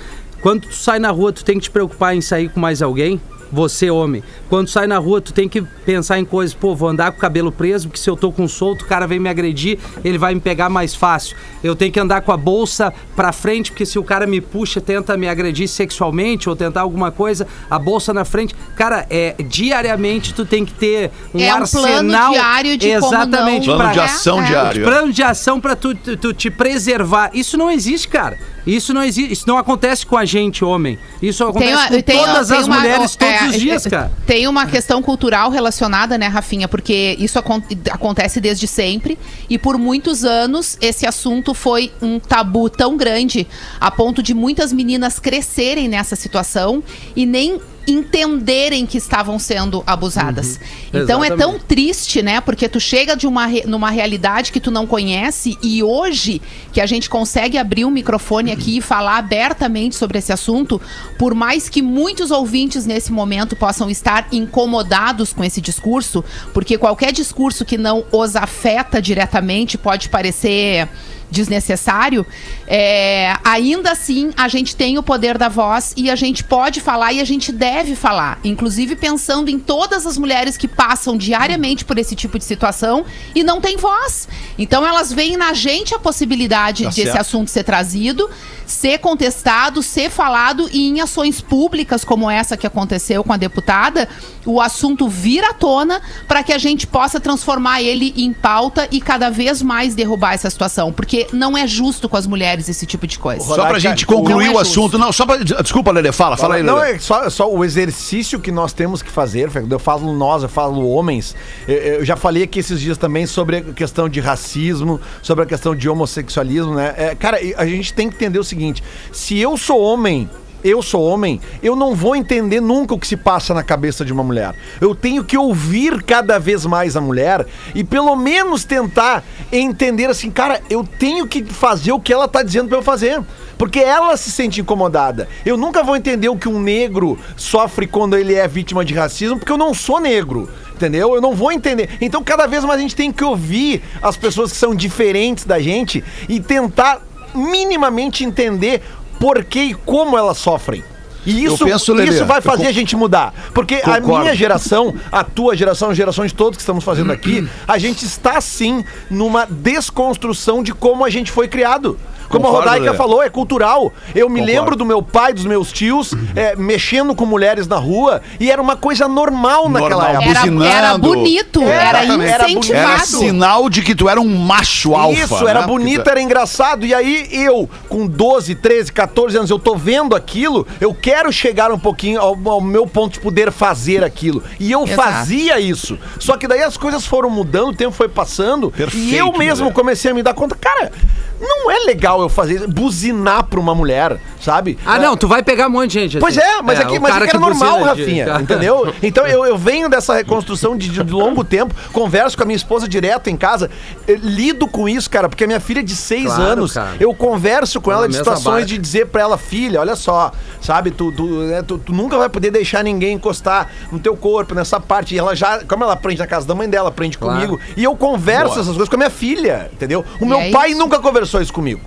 quando tu sai na rua, tu tem que te preocupar em sair com mais alguém? Você, homem. Quando sai na rua, tu tem que pensar em coisas, pô, vou andar com o cabelo preso, porque se eu tô com solto, o cara vem me agredir, ele vai me pegar mais fácil. Eu tenho que andar com a bolsa pra frente, porque se o cara me puxa, tenta me agredir sexualmente ou tentar alguma coisa, a bolsa na frente. Cara, é diariamente tu tem que ter um É um plano arsenal diário de como exatamente não- Plano de É, ação é. diário. Plano de ação pra tu, tu, tu te preservar. Isso não existe, cara. Isso não existe. Isso não acontece com a gente, homem. Isso acontece uma- com tem- todas tem as uma- mulheres todos é, os dias, é, cara. Tem uma questão cultural relacionada, né, Rafinha? Porque isso acon- acontece desde sempre e por muitos anos esse assunto foi um tabu tão grande a ponto de muitas meninas crescerem nessa situação e nem entenderem que estavam sendo abusadas. Então é tão Exatamente. triste, né? Porque tu chega de uma numa realidade que tu não conhece e hoje que a gente consegue abrir um microfone aqui e falar abertamente sobre esse assunto, por mais que muitos ouvintes nesse momento possam estar incomodados com esse discurso, porque qualquer discurso que não os afeta diretamente pode parecer desnecessário, é, ainda assim a gente tem o poder da voz e a gente pode falar e a gente deve falar. Inclusive pensando em todas as mulheres que passam diariamente por esse tipo de situação e não têm voz. Então elas veem na gente a possibilidade Tá desse certo. assunto ser trazido, ser contestado, ser falado e em ações públicas como essa que aconteceu com a deputada, o assunto vir à tona para que a gente possa transformar ele em pauta e cada vez mais derrubar essa situação, porque não é justo com as mulheres esse tipo de coisa. Só pra gente Não concluir é o assunto. Não, só pra. Desculpa, Lele, fala, fala aí, Não, Lele. é só, só o exercício que nós temos que fazer. Eu falo nós, eu falo homens. Eu, já falei aqui esses dias também sobre a questão de racismo, sobre a questão de homossexualismo, né? É, cara, a gente tem que entender o seguinte: se eu sou homem. Eu sou homem, eu não vou entender nunca o que se passa na cabeça de uma mulher. Eu tenho que ouvir cada vez mais a mulher e pelo menos tentar entender assim, cara, eu tenho que fazer o que ela tá dizendo pra eu fazer. Porque ela se sente incomodada. Eu nunca vou entender o que um negro sofre quando ele é vítima de racismo, porque eu não sou negro. Entendeu? Eu não vou entender. Então, cada vez mais a gente tem que ouvir as pessoas que são diferentes da gente e tentar minimamente entender por que e como elas sofrem. E isso, penso, Lelê, isso vai fazer a gente mudar. Porque a Concordo. minha geração, a tua geração, as gerações todas que estamos fazendo aqui, a gente está sim numa desconstrução de como a gente foi criado. Como a Rodaica Lelê. falou, é cultural. Eu me Concordo. lembro do meu pai, dos meus tios, é, mexendo com mulheres na rua e era uma coisa normal naquela Normal. época. Era, buzinando. era bonito, era Exatamente. Era bonito. incentivado. Era sinal de que tu era um macho alfa. Isso, era né? bonito, era engraçado. E aí eu, com 12, 13, 14 anos, eu tô vendo aquilo, eu quero chegar um pouquinho ao, ao meu ponto de poder fazer aquilo. E eu Exato. fazia isso. Só que daí as coisas foram mudando, o tempo foi passando. Perfeito, e eu mesmo Lelê. comecei a me dar conta, cara, não é legal eu fazer isso, buzinar pra uma mulher, sabe? Ah, não, tu vai pegar um monte de gente. Pois assim. é, mas aqui, o mas cara aqui era que normal, buzina de- Rafinha, entendeu? Então eu, eu venho dessa reconstrução de, de longo tempo, converso com a minha esposa direto em casa, lido com isso, cara, porque a minha filha é de seis Claro, anos, cara. eu converso com Tô ela na de situações barca. de dizer pra ela, filha, olha só, sabe, tu, tu, né, tu- tu nunca vai poder deixar ninguém encostar no teu corpo, nessa parte, e ela já, como ela aprende na casa da mãe dela, aprende Claro. comigo, e eu converso essas coisas com a minha filha, entendeu? O E meu é pai isso. nunca conversou isso comigo,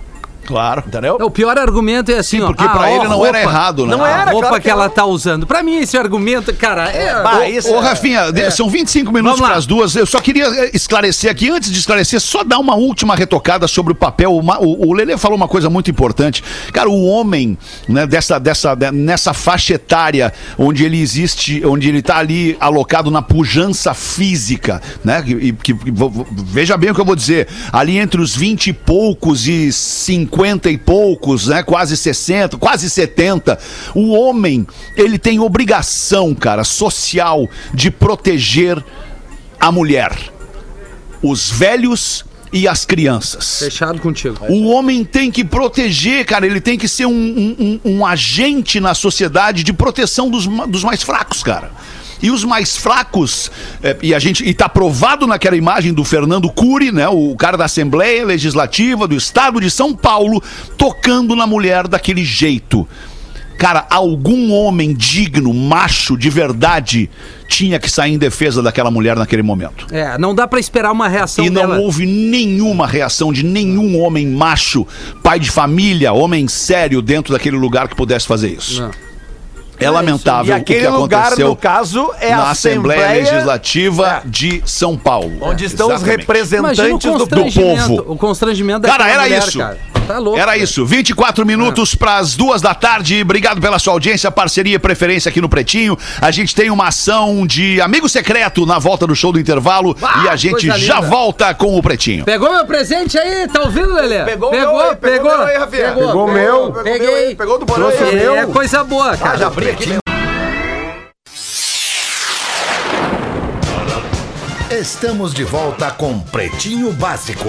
Claro. entendeu? O pior argumento é assim, Sim, ó, porque ah, pra ó, ele não era roupa. errado, né? Não A era, roupa claro que, que ela não. tá usando. Pra mim, esse argumento, cara, é... Bah, Ô, isso ô, é- Rafinha, de- são 25 minutos para as duas. Eu só queria eh, esclarecer aqui, antes de esclarecer, só dar uma última retocada sobre o papel. Uma- O, o Lelê falou uma coisa muito importante. Cara, o homem, né, dessa, dessa, de- nessa faixa etária onde ele existe, onde ele tá ali alocado na pujança física, né? E, que, veja bem o que eu vou dizer. Ali entre os 20 e poucos e 50 e poucos, né? Quase 60, quase 70. O homem, ele tem obrigação, cara, social de proteger a mulher, os velhos e as crianças. Fechado contigo. O homem tem que proteger, cara. Ele tem que ser um, um- um- agente na sociedade de proteção dos, dos mais fracos, cara. E os mais fracos, é, e a gente e tá provado naquela imagem do Fernando Cury, né, o cara da Assembleia Legislativa do Estado de São Paulo, tocando na mulher daquele jeito. Cara, algum homem digno, macho, de verdade, tinha que sair em defesa daquela mulher naquele momento. É, não dá pra esperar uma reação E não dela. houve nenhuma reação de nenhum homem macho, pai de família, homem sério dentro daquele lugar que pudesse fazer isso. Não. É lamentável E aquele o que lugar, aconteceu no caso, é na a Assembleia, Assembleia Legislativa de São Paulo. Onde estão os Exatamente. Imagina o representantes do, do povo. O constrangimento Cara, daquela era mulher, isso. cara. Tá louco. Era cara. isso, 24 minutos para as duas da tarde. Obrigado pela sua audiência, parceria e preferência aqui no Pretinho. A gente tem uma ação de amigo secreto na volta do show do intervalo Ah, e a gente já linda. volta com o Pretinho. Pegou meu presente aí? Tá ouvindo, Lelê? Pegou, pegou, meu pegou. meu aí, Rafinha. Pegou, Pegou o meu. Peguei. Pegou do Borão Trouxe aí. o meu. É coisa boa, cara. Ah, já abri aqui. Estamos de volta com Pretinho Básico.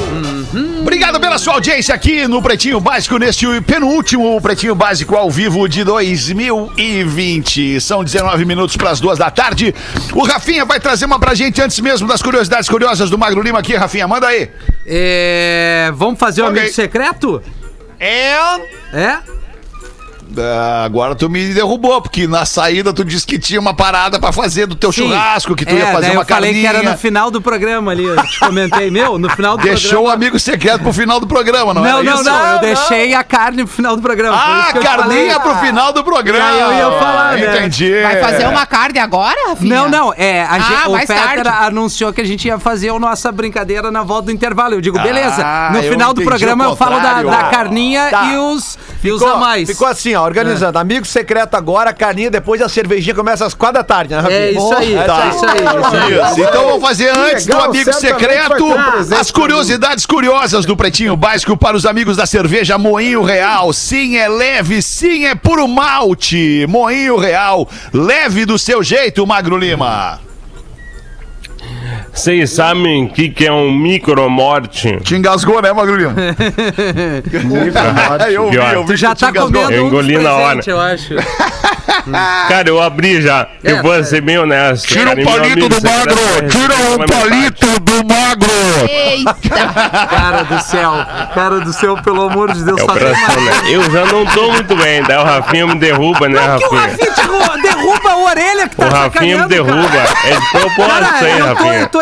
Obrigado pela sua audiência aqui no Pretinho Básico, neste penúltimo Pretinho Básico ao vivo de 2020. São 19 minutos para as duas da tarde. O Rafinha vai trazer uma pra gente antes mesmo das curiosidades curiosas do Magro Lima aqui. Rafinha, manda aí. É, vamos fazer um Ok. amigo secreto? É. É? Ah, agora tu me derrubou, porque na saída tu disse que tinha uma parada pra fazer do teu Sim. churrasco, que tu É, ia fazer uma eu falei carninha. que era no final do programa ali. Eu te comentei, meu, no final do Deixou o programa. amigo secreto pro final do programa, não, Não, era não, isso? não, eu deixei a carne pro final do programa. Ah, isso carninha pro final do programa. E aí eu ia falar, né? Entendi. Vai fazer uma carne agora, Rafinha? Não, não, é, a Ah, gente, o tarde. anunciou que a gente ia fazer a nossa brincadeira na volta do intervalo. Eu digo, beleza, Ah, no final do programa o eu falo da, da carninha Tá. e os, e os Ficou, a mais. ficou assim, ó, organizando. Amigo secreto agora, carninha, depois a cervejinha começa às quatro da tarde, né, Rafinha? É isso aí, Boa, tá. é isso aí, isso aí. Isso. Então vamos fazer antes legal, do amigo secreto um as curiosidades curiosas do Pretinho Básico para os amigos da cerveja Moinho Real. Sim, é leve, sim, é puro malte. Moinho Real, leve do seu jeito, Magro Lima. Vocês sabem o que, que é um micromorte? Te engasgou, né, Magro Lima? eu vi, eu vi Tu já tá engasgou. comendo Eu um engoli na hora. eu acho. Cara, eu abri já. É, eu vou é. ser bem honesto. Tira cara, um palito do magro! Tira um metade. palito do magro! Eita! Cara do céu, cara do céu, pelo amor de Deus, É mais. né? Eu já não tô muito bem, daí o Rafinha me derruba, né, Que o Rafinha? Rafinha derruba a orelha que tá O Rafinha me derruba. cara. É de propósito Cara, aí, eu tô, eu Rafinha. tô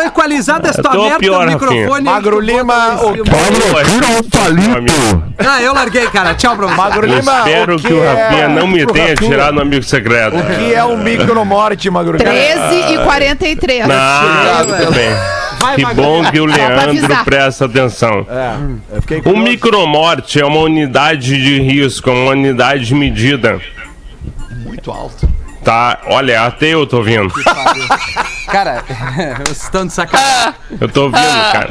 Eu tua tô merda pior, microfone. Magro que Lima, o. Tira um palito! Ah, eu larguei, cara. Tchau você. Magro Eu Lima, espero o que, o Rafinha é- não me o tenha tirado no amigo secreto. O que é um micromorte, Magro Lima? 13 e 43. Não, tudo bem. Vai, Que Magro. bom que o Leandro presta atenção. É, O micromorte é uma unidade de risco, uma unidade de medida. Muito alto. Tá? Olha, até eu tô ouvindo. Cara, vocês estão de sacanagem. Eu tô ouvindo, cara.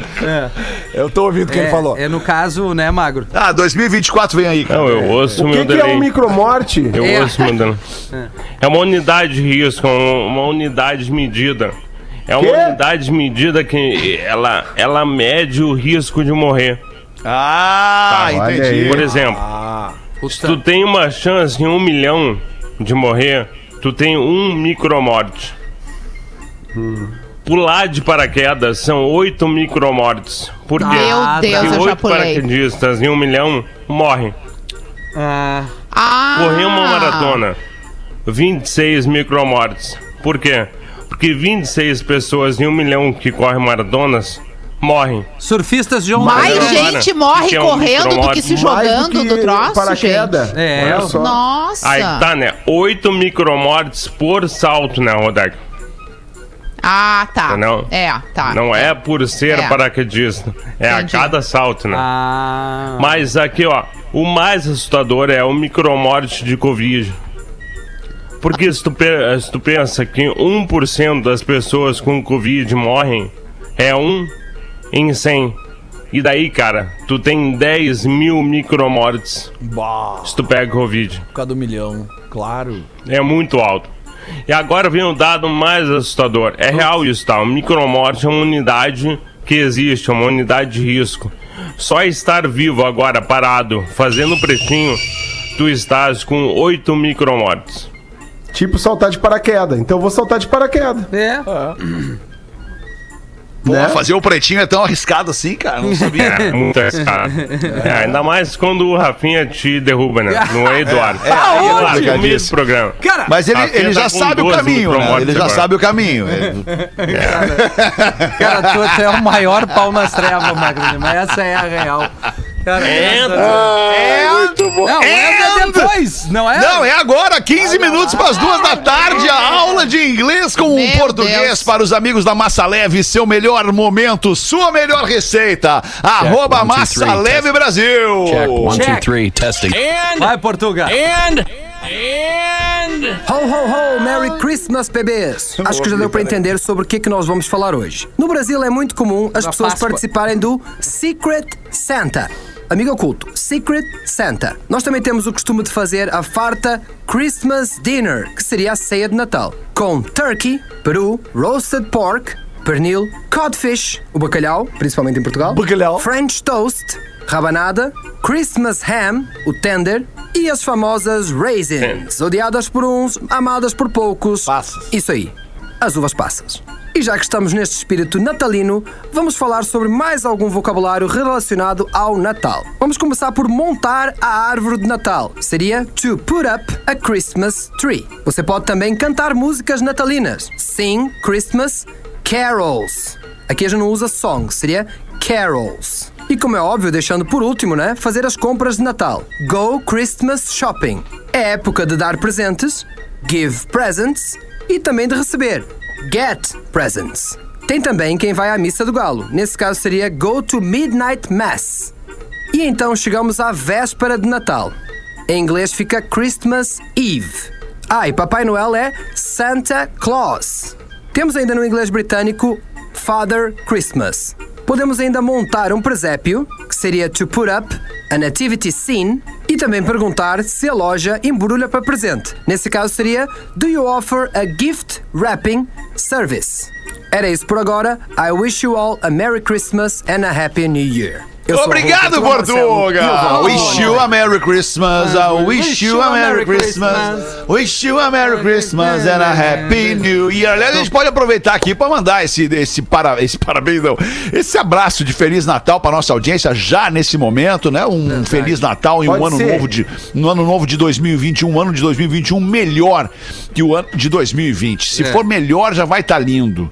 Eu tô ouvindo o que ele falou. É, é no caso, né, Magro? Ah, 2024 vem aí, cara. Não, eu ouço O meu que, que é um micromorte? Eu É. ouço meu delay. É uma unidade de risco, uma unidade de medida. É uma Quê? unidade de medida que ela, ela mede o risco de morrer. Ah, Tá, entendi. Por exemplo, se tu tem uma chance em um milhão de morrer, tu tem um micromorte. Pular de paraquedas são oito micromortes. Por quê? Meu Ah, Deus, Porque eu já oito pulei. paraquedistas em um milhão morrem. Ah! Correr uma maratona, 26 micromortes. Por quê? Porque 26 pessoas em um milhão que correm maratonas morrem. surfistas de onda. Mais gente morre que é um correndo do que se do jogando que do troço, paraquedas. gente. É, só. Nossa! Aí tá, né? 8 micromortes por salto, né, Rodaico? Ah, tá. Não. É, tá. Não é por ser É. paraquedista. É Entendi. a cada salto, né? Ah, Mas aqui, ó, o mais assustador é o micromorte de Covid. Porque se tu, se tu pensa que 1% das pessoas com Covid morrem, é 1 em 100. E daí, cara, tu tem 10 mil micromortes Bah, se tu pega Covid. por causa do milhão. Claro. É muito alto. E agora vem o dado mais assustador. É real isso, tá? O micromorte é uma unidade que existe, é uma unidade de risco. Só estar vivo agora, parado, fazendo pretinho, tu estás com 8 micromortes. Tipo saltar de paraquedas. Então eu vou saltar de paraquedas. é. Pô, né? fazer o pretinho é tão arriscado assim, cara. Não sabia. É, muito arriscado. É, ainda mais quando o Rafinha te derruba, né? Não é Eduardo. É, é, Claro, é no começo complicadíssimo. do programa. Cara, Mas ele, ele tá já sabe o 12 caminho, né? Ele já agora. sabe o caminho. cara, tu, tu é o maior pau nas trevas, Magro. Mas essa é a real. Cara, Entra. É muito bom. Não, é depois, não é? Não, é agora, 15 minutos para as duas da tarde, a aula de inglês com o português Deus. para os amigos da Massa Leve, seu melhor momento, sua melhor receita. Arroba one, two, Massa three, Leve test. Brasil. Check. One, Check. two, three. Testing. Vai, Portuga. Ho, ho, ho! Merry Christmas, bebês! Acho que já deu para entender sobre o que, é que nós vamos falar hoje. No Brasil é muito comum as pessoas participarem do Secret Santa. Amigo oculto, Secret Santa. Nós também temos o costume de fazer a farta Christmas Dinner, que seria a ceia de Natal, com turkey, peru, roasted pork, pernil, codfish, o bacalhau, principalmente em Portugal, Bacalhau. French toast, rabanada, Christmas ham, o tender e as famosas raisins, odiadas por uns, amadas por poucos. Passas. Isso aí, as uvas passas. E já que estamos neste espírito natalino, vamos falar sobre mais algum vocabulário relacionado ao Natal. Vamos começar por montar a árvore de Natal. Seria to put up a Christmas tree. Você pode também cantar músicas natalinas. Sing Christmas carols. Aqui a gente não usa song, seria carols. E como é óbvio, deixando por último, né? Fazer as compras de Natal. Go Christmas shopping. É época de dar presentes, give presents e também de receber. Get presents. Tem também quem vai à missa do galo. Nesse caso seria go to midnight mass. E então chegamos à véspera de Natal. Em inglês fica Christmas Eve. Ah, e Papai Noel é Santa Claus. Temos ainda no inglês britânico Father Christmas. Podemos ainda montar um presépio, que seria to put up a nativity scene, e também perguntar se a loja embrulha para presente. Nesse caso seria Do you offer a gift wrapping service? Era isso por agora. I wish you all a Merry Christmas and a Happy New Year. Eu Obrigado, Portuga! Wish you a Merry Christmas, I wish you a Merry Christmas, wish you a Merry Christmas and a Happy New Year. Aliás, a gente pode aproveitar aqui para mandar esse, esse, para, esse parabéns, não, esse abraço de Feliz Natal para nossa audiência já nesse momento, né? Um Feliz Natal e um ano ser. novo de no ano novo de 2021, um ano de 2021 melhor que o ano de 2020. Se for melhor, já vai estar lindo.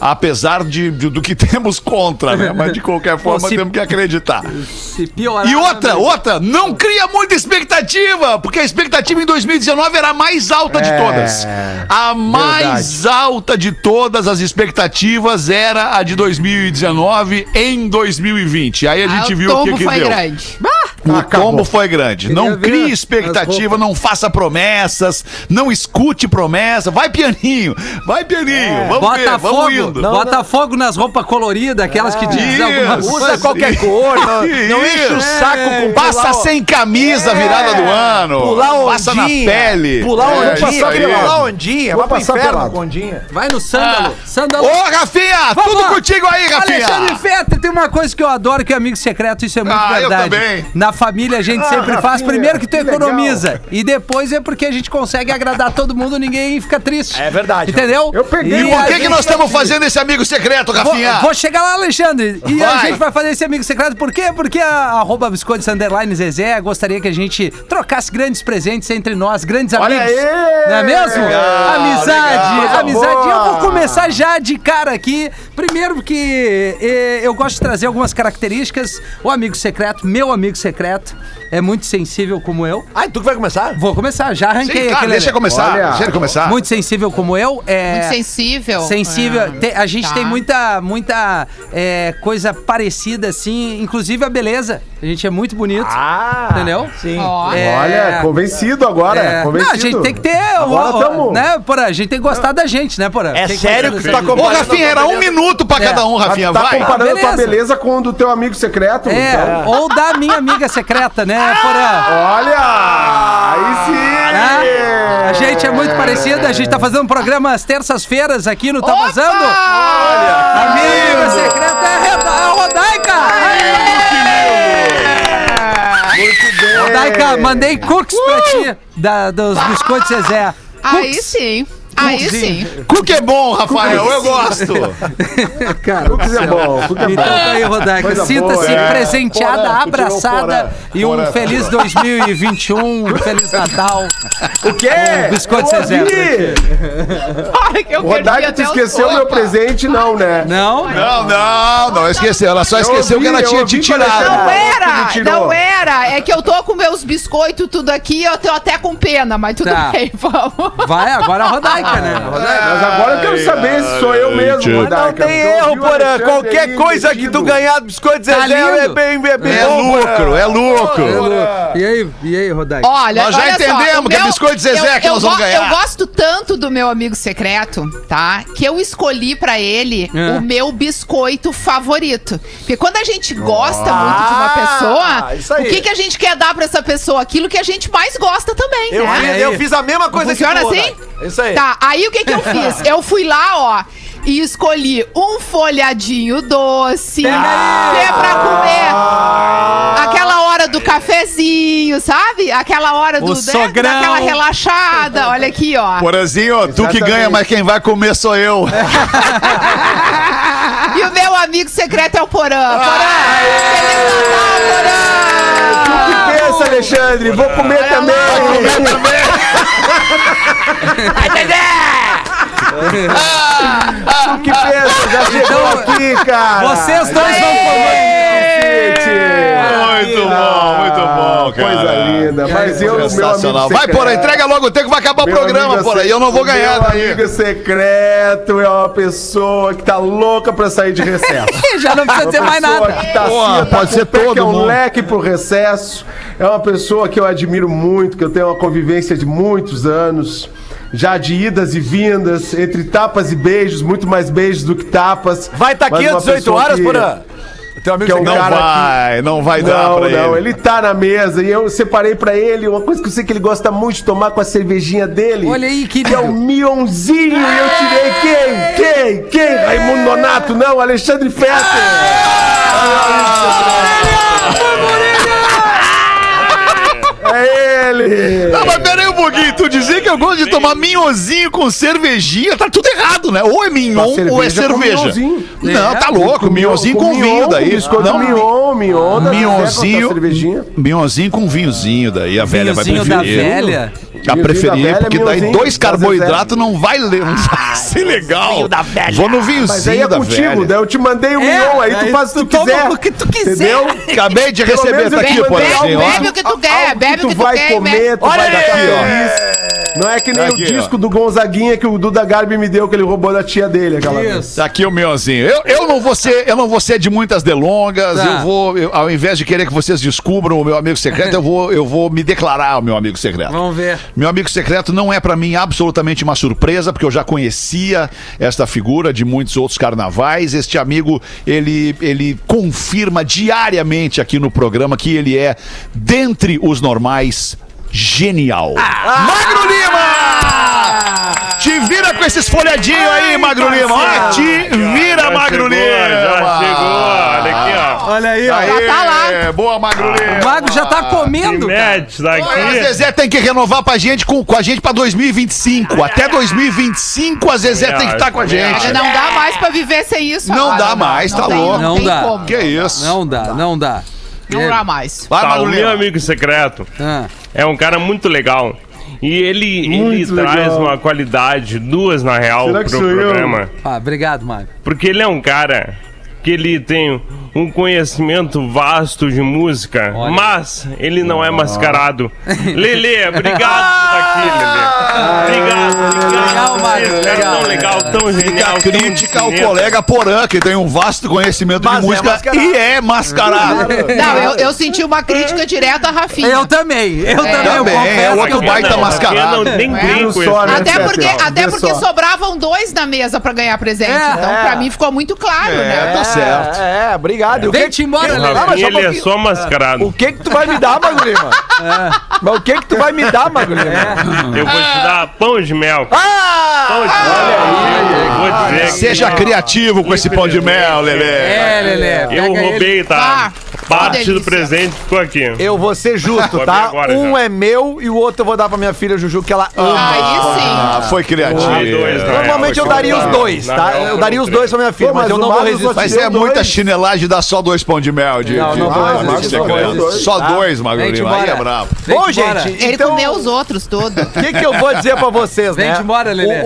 Apesar de, de- do que temos contra, né? Mas de qualquer forma se- temos que acreditar. Se piorar. E outra, também. outra, não cria muita expectativa, porque a expectativa em 2019 era a mais alta de É, todas. A mais alta de todas as expectativas era a de 2019 em 2020. Aí a gente Ah, o viu o que, que deu. grande. O Acabou. tombo foi grande. Queria Não crie expectativa, não faça promessas, não escute promessa. Vai pianinho, vai pianinho. Vamos Bota ver, vamos fogo, indo. bota fogo nas roupas coloridas, aquelas que dizem alguma Usa qualquer cor, não, não enche o saco com Passa pular- sem camisa, virada do ano. Pular ondinha. Passa na pele. Pular É, ondinha. Pular ondinha. Vou Vai pro passar inferno com ondinha. Vai no sândalo. Sândalo. Ô, Rafinha, Vamos tudo lá. contigo aí, Alexandre Rafinha. Fetter, tem uma coisa que eu adoro que é amigo secreto, isso é muito Ah, eu verdade. também. Na família a gente Ah, sempre faz. Primeiro que tu que legal. economiza. E depois é porque a gente consegue agradar todo mundo, ninguém fica triste. É verdade. Entendeu? Eu peguei. E por a que, que nós estamos fazendo esse amigo secreto, Vou, Rafinha? vou chegar lá, Alexandre. E a Vai. gente vai fazer esse amigo secreto. Por quê? Porque a arroba biscoitos underline Zezé gostaria que a gente trocasse grandes presentes entre nós, grandes Olha amigos. aí! Não é mesmo? Legal, amizade, legal. amizade. Boa. Eu vou começar já de cara aqui. Primeiro porque eh, eu gosto de trazer algumas características. O amigo secreto, meu amigo secreto, completo é muito sensível como eu. Ah, tu que vai começar? Vou começar, já arranquei Sim, claro, aquele... deixa eu começar. Olha. Deixa ele começar. Muito sensível como eu. É... Muito sensível. Sensível. Ah, Te- a gente tá. tem muita, muita é, coisa parecida, assim, inclusive a beleza. A gente é muito bonito. Ah. Entendeu? Sim. É, Olha, convencido agora. é, Convencido. Não, a gente tem que ter. Agora o- o- tamo- né, porra, a gente tem que gostar da gente, né, porra? É Tem sério que tu tá Ô, comparando Rafinha, era um minuto pra É. cada um, Rafinha. tá Vai. comparando Ah, tua beleza. beleza com o do teu amigo secreto? É, então. ou da minha amiga secreta, né, Ah! porra? Olha! Aí sim! Né? A gente é muito parecido, a gente tá fazendo um programa às terças-feiras aqui no Tá Opa! Vazando. Olha! Amiga secreta é a Reda- a Rodaica! Muito bem! Rodaica, mandei cookies pra ti da, dos biscoitos Zezé. Aí sim. Aí sim. Cook é bom, Rafael, eu gosto. Cara, Cookies é bom, cookies é Então bom. tá aí, Rodaica. Coisa Sinta-se boa, é. presenteada, Porã, tu tirou abraçada porã. e um Porã. feliz 2021, um feliz Natal. O quê? Um biscoito Eu Zezé ouvi. Olha que eu O perdi Rodaica, tu até esqueceu meu presente, não, né? Não? Não, não, não esqueceu. Ela só esqueceu ouvi, que ela eu tinha ouvi te tirado. Não me era, tirou. não era. É que eu tô com meus biscoitos tudo aqui, eu tô até com pena, mas tudo Tá. bem, vamos. Vai agora a Rodaica, né? Rodaica. Mas agora eu quero saber se sou eu mesmo, Mas não Rodaica. tem erro, Porã. Qualquer coisa que tu ganhar do biscoito Tá Zezé é lindo. bem, é bem É Porã. lucro, é lucro. E aí, e aí, Rodaica? Olha, Nós já entendemos que é biscoito Zezé que nós vamos ganhar. Eu gosto tanto do meu amigo secreto, tá? Que eu escolhi pra ele É. o meu biscoito favorito. Porque quando a gente gosta muito de uma Ah, pessoa, o que, que a gente quer dar pra essa pessoa? Aquilo que a gente mais gosta também, Eu, né? fiz, eu fiz a mesma coisa que Funciona tu, assim? Rodaica. Isso aí. Tá, aí o que que eu fiz? Eu fui lá, ó, e escolhi um folhadinho doce, que é pra comer aquela hora do cafezinho, sabe? Aquela hora do, O né, sogrão. daquela relaxada. Olha aqui, ó. Porazinho, tu que Exatamente. ganha, mas quem vai comer sou eu. E o meu amigo secreto é o Porã. Porã! Feliz Natal, O Porã! que pensa, Alexandre? Vou comer também. O que pensa? Já chegou aqui, cara. Vocês dois vão Muito bom, muito bom, cara. Coisa linda. Mas eu, meu Sensacional. amigo Vai, Porra, entrega logo o tempo que vai acabar o Meu programa, Porra. E eu não vou ganhar Meu daí. amigo secreto é uma pessoa que tá louca pra sair de recesso. Já não precisa ter mais pessoa nada. que tá Porra, assim, tá pode ser todo que é um mundo. leque pro recesso. É uma pessoa que eu admiro muito, que eu tenho uma convivência de muitos anos. Já de idas e vindas, entre tapas e beijos, muito mais beijos do que tapas. Vai estar Mas aqui às 18 pessoa horas, que- Porã? Teu amigo que é um Não vai, não vai dar Não, pra não, ele. ele tá na mesa e eu separei pra ele uma coisa que eu sei que ele gosta muito de tomar com a cervejinha dele. Olha aí, Que é querido. o Mionzinho e eu tirei quem? Quem? Quem? Raimundo Nonato, não, Alexandre Fetter. É ele! Não, mas pera aí um pouquinho. Tu dizer que eu gosto de tomar minhozinho com cervejinha, tá tudo errado, né? Ou é mignon ou é cerveja minhonzinho. Não, É, tá louco. Minhonzinho com, vinho daí. Não, mignon, mignon da Zezé com vinhozinho daí, a velha vai Vinhozinho da preferir. velha. A preferir, da velha, porque daí dois da carboidratos não vai ler, vai ser legal. Vou no vinhozinho Mas aí é da contigo, velha. daí eu te mandei o É, mignon, aí tu faz o que tu quiser. o que tu quiser. Entendeu? Acabei de receber, tá aqui, algo- ó. Bebe o que tu quer, bebe o que tu vai comer, tu vai aí, ó. Não é que nem Aqui, o disco do Gonzaguinha que o Duda Garbi me deu, que ele roubou da tia dele aquela vez. Isso. Tá aqui o meuzinho. Eu, eu, não vou ser, eu não vou ser de muitas delongas. Tá. Eu vou, eu- ao invés de querer que vocês descubram o meu amigo secreto, eu vou, eu vou me declarar o meu amigo secreto. Vamos ver. Meu amigo secreto não é pra mim absolutamente uma surpresa, porque eu já conhecia esta figura de muitos outros carnavais. Este amigo, ele, ele confirma diariamente aqui no programa que ele é, dentre os normais, genial. Magro Lima! Te vira com esses folhadinhos aí, Magro Lima. Te vira, Já Magro chegou, Lima. Já chegou, olha aqui, ó. Olha aí, ó. Já tá lá. Boa, Magro Lima. O Mago já tá comendo, cara. Mete Olha, A. Zezé tem que renovar pra gente com, com a gente pra 2025. Até 2025 a Zezé tem que estar com a gente. Não dá mais pra viver sem isso. Não agora, dá mais, tá tem- louco. Não tem dá. como. Que isso? Não dá, não dá. Não dá mais. Vai, Tá, Magro o meu Lima. amigo secreto Ah, é um cara muito legal. E ele, ele Muito traz uma qualidade, duas na real, Será que pro sou eu? programa. ah, obrigado, Mago. Porque ele é um cara que ele tem um conhecimento vasto de música, Olha. mas ele não é mascarado. Lele, obrigado por estar aqui, Lele. Obrigado, obrigado. Legal, Mário, cara legal. Tão legal, tão genial. A crítica ao colega Porã, que tem um vasto conhecimento Mas de é música mascarado. e é mascarado. Não, eu, eu senti uma crítica direta a Rafinha. Eu também, eu também. eu Também, confesso é que outro eu- baita Não, mascarado. eu não- nem É. brinco né? Até porque, até porque só. sobravam dois na mesa pra ganhar presente. É. então, É. pra mim, ficou muito claro, É, né? tá certo. É, é, obrigado. E o Vem te embora, O Lelê. Ah, mas um ele é só mascarado. O que que tu vai me dar, Magro Lima? Mas o que que tu vai me dar, Magro Lima? Eu vou te dar pão de mel. Ah! Pão de mel. Eu vou dizer Seja criativo com esse pão de mel, Lelê. É, Lelê. Eu pega roubei, tá? Ah, Parte do presente ficou aqui. Eu vou ser justo, tá? um já. é meu e o outro eu vou dar pra minha filha Juju, que ela ama. Aí Ah, sim. foi criativo. Né? Normalmente eu daria os dois, tá? Eu daria os dois pra minha filha, Pô, mas mas eu não vou resistir. Mas é muita chinelagem dar só dois pão de mel. De, Não, de- não de- vou resistir, de- não vou secreto. resistir. Só Ah, dois, Lima. Aí é. Vem-te Bom, gente, Ele então... comeu os outros todos. O que, eu vou dizer pra vocês, né? Vem-te embora, Lelê.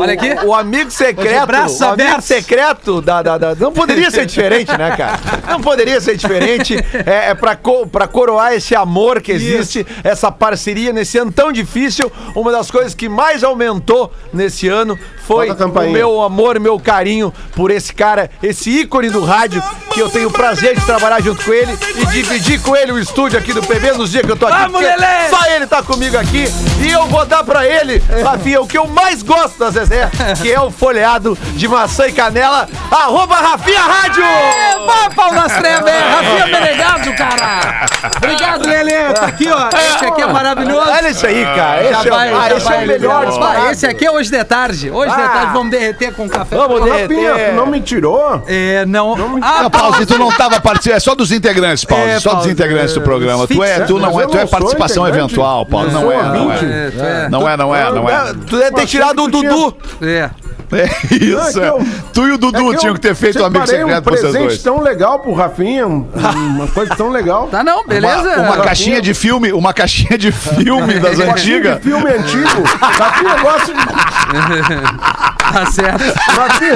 Olha aqui. O amigo secreto. braços O amigo abertos. secreto da, da, da- Não poderia ser diferente, né, cara? Não poderia ser diferente. É, é pra, co, pra coroar esse amor que existe, essa parceria nesse ano tão difícil. Uma das coisas que mais aumentou nesse ano foi o meu amor, meu carinho por esse cara, esse ícone do rádio, que eu tenho o prazer de trabalhar junto com ele e dividir com ele o estúdio aqui do PB nos dias que eu tô aqui. Vamos, Lelê! Só ele tá comigo aqui e eu vou dar pra ele, Rafinha, o que eu mais gosto da Zezé, que é o folheado de maçã e canela, arroba Rafinha Rádio! Vá, pau nas trevas, é. Rafinha Menegado, cara. Obrigado, Lelê. Tá aqui, ó. Esse aqui é maravilhoso. Olha isso aí, cara. Esse, Já é, vai, ah, esse é vai, o melhor. Vai, Esse aqui é hoje de tarde. Hoje de Ah. tarde vamos derreter com café. Vamos Ô, Rafinha, derreter. tu não me tirou? É, não. Ah, Não, Pause, tu não tava participando. É só dos integrantes, Pause. É, só dos integrantes do programa. Tu é, tu não Mas é, tu é não participação eventual, Pause. Eu Não é, não ouvinte. é. é, tu é. Não é, não é, não é. Tu deve ter tirado o Dudu. É. É isso. É que eu- Tu e o Dudu É que tinham eu que ter feito um amigo secreto pra vocês presente dois. tão legal pro Rafinha, um- uma coisa tão legal. Tá não, beleza. Uma, uma caixinha de filme, uma caixinha de filme das antigas. de filme antigo. Rafinha gosta de... Tá certo. Rafinha...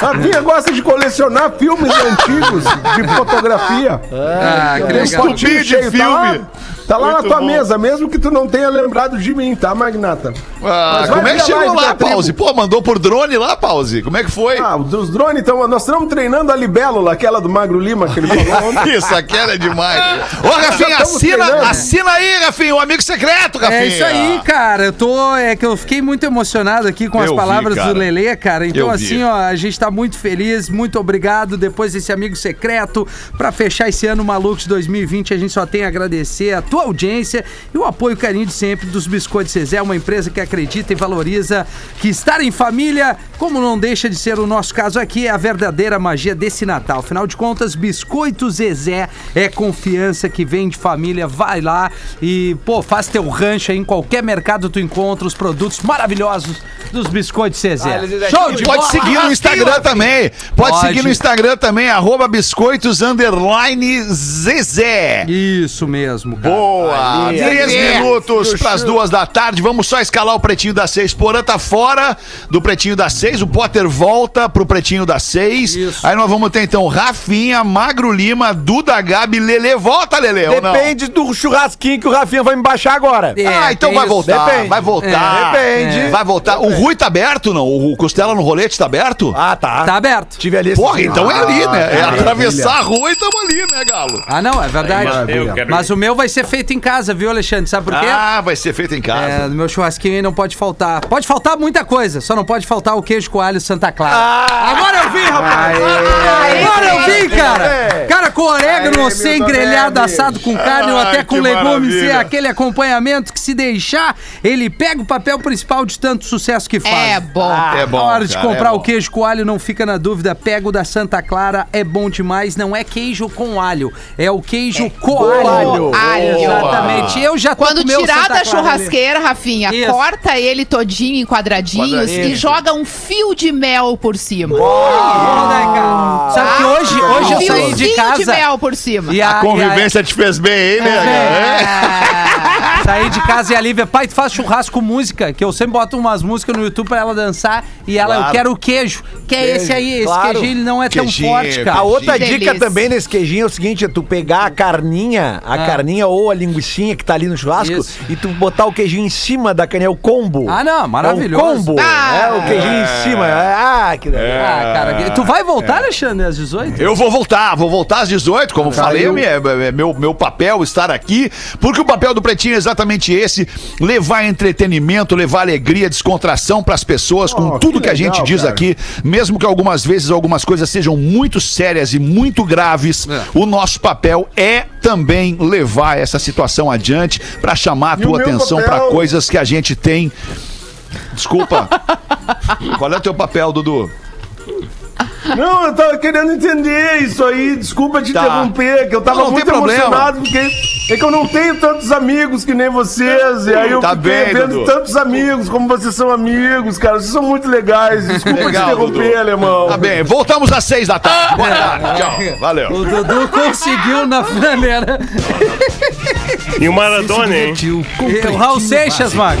Rafinha gosta de colecionar filmes antigos de fotografia. Ah, que um legal. de cheio, filme. Tá tá lá na Muito tua bom. mesa, mesmo que tu não tenha lembrado de mim, tá, Magnata? Ah, Mas como é que chegou lá. Pause? Pô, mandou por drone lá, Pause? Como é que foi? Ah, os drones, então, nós estamos treinando a libélula, aquela do Magro Lima, que ele falou ontem. Isso, aquela é demais. Ô, Rafinha, assina, treinando. assina aí, Rafinha, o amigo secreto, Rafinha. É isso aí, cara. Eu tô. É que eu fiquei muito emocionado aqui com as Eu vi, palavras cara. do Lelê, cara. Então, Eu vi. assim, ó, a gente tá muito feliz, muito obrigado. Depois desse amigo secreto, pra fechar esse ano maluco de 2020, a gente só tem a agradecer a tua audiência e o apoio carinho de sempre dos Biscoitos Zezé, uma empresa que acredita e valoriza que estar em família, como não deixa de ser o nosso caso aqui, é a verdadeira magia desse Natal. Afinal de contas, Biscoito Zezé é confiança que vem de família. Vai lá e, pô, faz teu rancho aí em qualquer mercado tu encontra os produtos maravilhosos dos Biscoitos Zezé. Show de Pode bola! seguir no Instagram também. Pode, Pode. seguir no Instagram também, arroba biscoitos Zezé. Isso mesmo, cara. Boa! Três minutos para as duas da tarde. Vamos só escalar o Pretinho das Seis. Porã tá fora do Pretinho das Seis. O Potter volta pro Pretinho das Seis. Isso. Aí nós vamos ter então Rafinha, Magro Lima, Duda Gabi, Lele. Volta, Lele, ou não? Depende do churrasquinho que o Rafinha vai me baixar agora. É, ah, então vai voltar. Depende. Vai voltar. É, depende. Vai voltar. O Rui tá aberto, não? O Costela no rolete tá aberto? Ah, tá. Tá aberto. Tive ali. Porra, então é ali, né? É Ah, atravessar a rua e tamo ali, né, Galo? Ah, não, é verdade. Eu quero Mas o meu vai ser feito em casa, viu, Alexandre? Sabe por quê? Ah, vai ser feito em É, casa. no meu churrasquinho aí não pode faltar. Pode faltar muita coisa, só não pode faltar o queijo coalho Santa Clara. Agora eu vi, rapaz! Agora eu vi, cara! Cara, com orégano, Aê, sem Milton grelhado, assado com carne ou até com legumes, e maravilha. aquele acompanhamento que se deixar, ele pega o papel principal de tanto sucesso que faz. É bom. é bom. Na hora de cara, comprar é o queijo coalho, não fica na dúvida, pega o da Santa Clara, é bom demais. Não é queijo com alho, é o queijo coalho. coalho. Exatamente. Eu já Quando tirar Santa da Clara ali. churrasqueira, Rafinha, Isso. corta ele todinho em quadradinhos Quadradinho. e joga um fio de mel por cima. Né? Sabe que hoje, hoje eu Um saí de casa. de mel por cima. E a, A convivência te fez bem, hein, né? É. Saí de casa e a Lívia, pai, tu faz churrasco com música, que eu sempre boto umas músicas no YouTube pra ela dançar e ela, eu Claro. quero o queijo, que é esse aí, esse claro. queijinho ele não é tão Queijinho, forte, cara. A outra Delícia. dica também nesse queijinho é o seguinte: é tu pegar a carninha, a Ah. carninha ou a linguicinha que tá ali no churrasco Isso. e tu botar o queijinho em cima da carninha, é o combo. Ah, não, maravilhoso. É o combo. Ah. é o queijinho em cima. É, Ah, que delícia. Ah, cara, tu vai voltar, Alexandre, às 18? Eu vou voltar, vou voltar às 18, como falei, é, é meu, meu papel estar aqui, porque o papel do Pretinho é exatamente esse, levar entretenimento, levar alegria, descontração pras pessoas, com Oh, tudo que que a gente legal, diz cara. aqui, mesmo que algumas vezes algumas coisas sejam muito sérias e muito graves, É. o nosso papel é também levar essa situação adiante pra chamar a tua atenção papel? pra coisas que a gente tem. Desculpa. Qual é o teu papel, Dudu? Não, eu tava querendo entender isso aí. Desculpa te Tá. interromper, que eu tava Não, não muito tem problema. emocionado, porque é que eu não tenho tantos amigos que nem vocês. E aí eu Tá fiquei bem, vendo Dudu. tantos amigos, como vocês são amigos, cara. Vocês são muito legais. Desculpa Legal, te interromper, Dudu. alemão. Tá bem, voltamos às seis da tarde. Boa tarde, tchau. Valeu. O Dudu conseguiu na franeira. E o Maradona, hein? O Raul Seixas, Mago.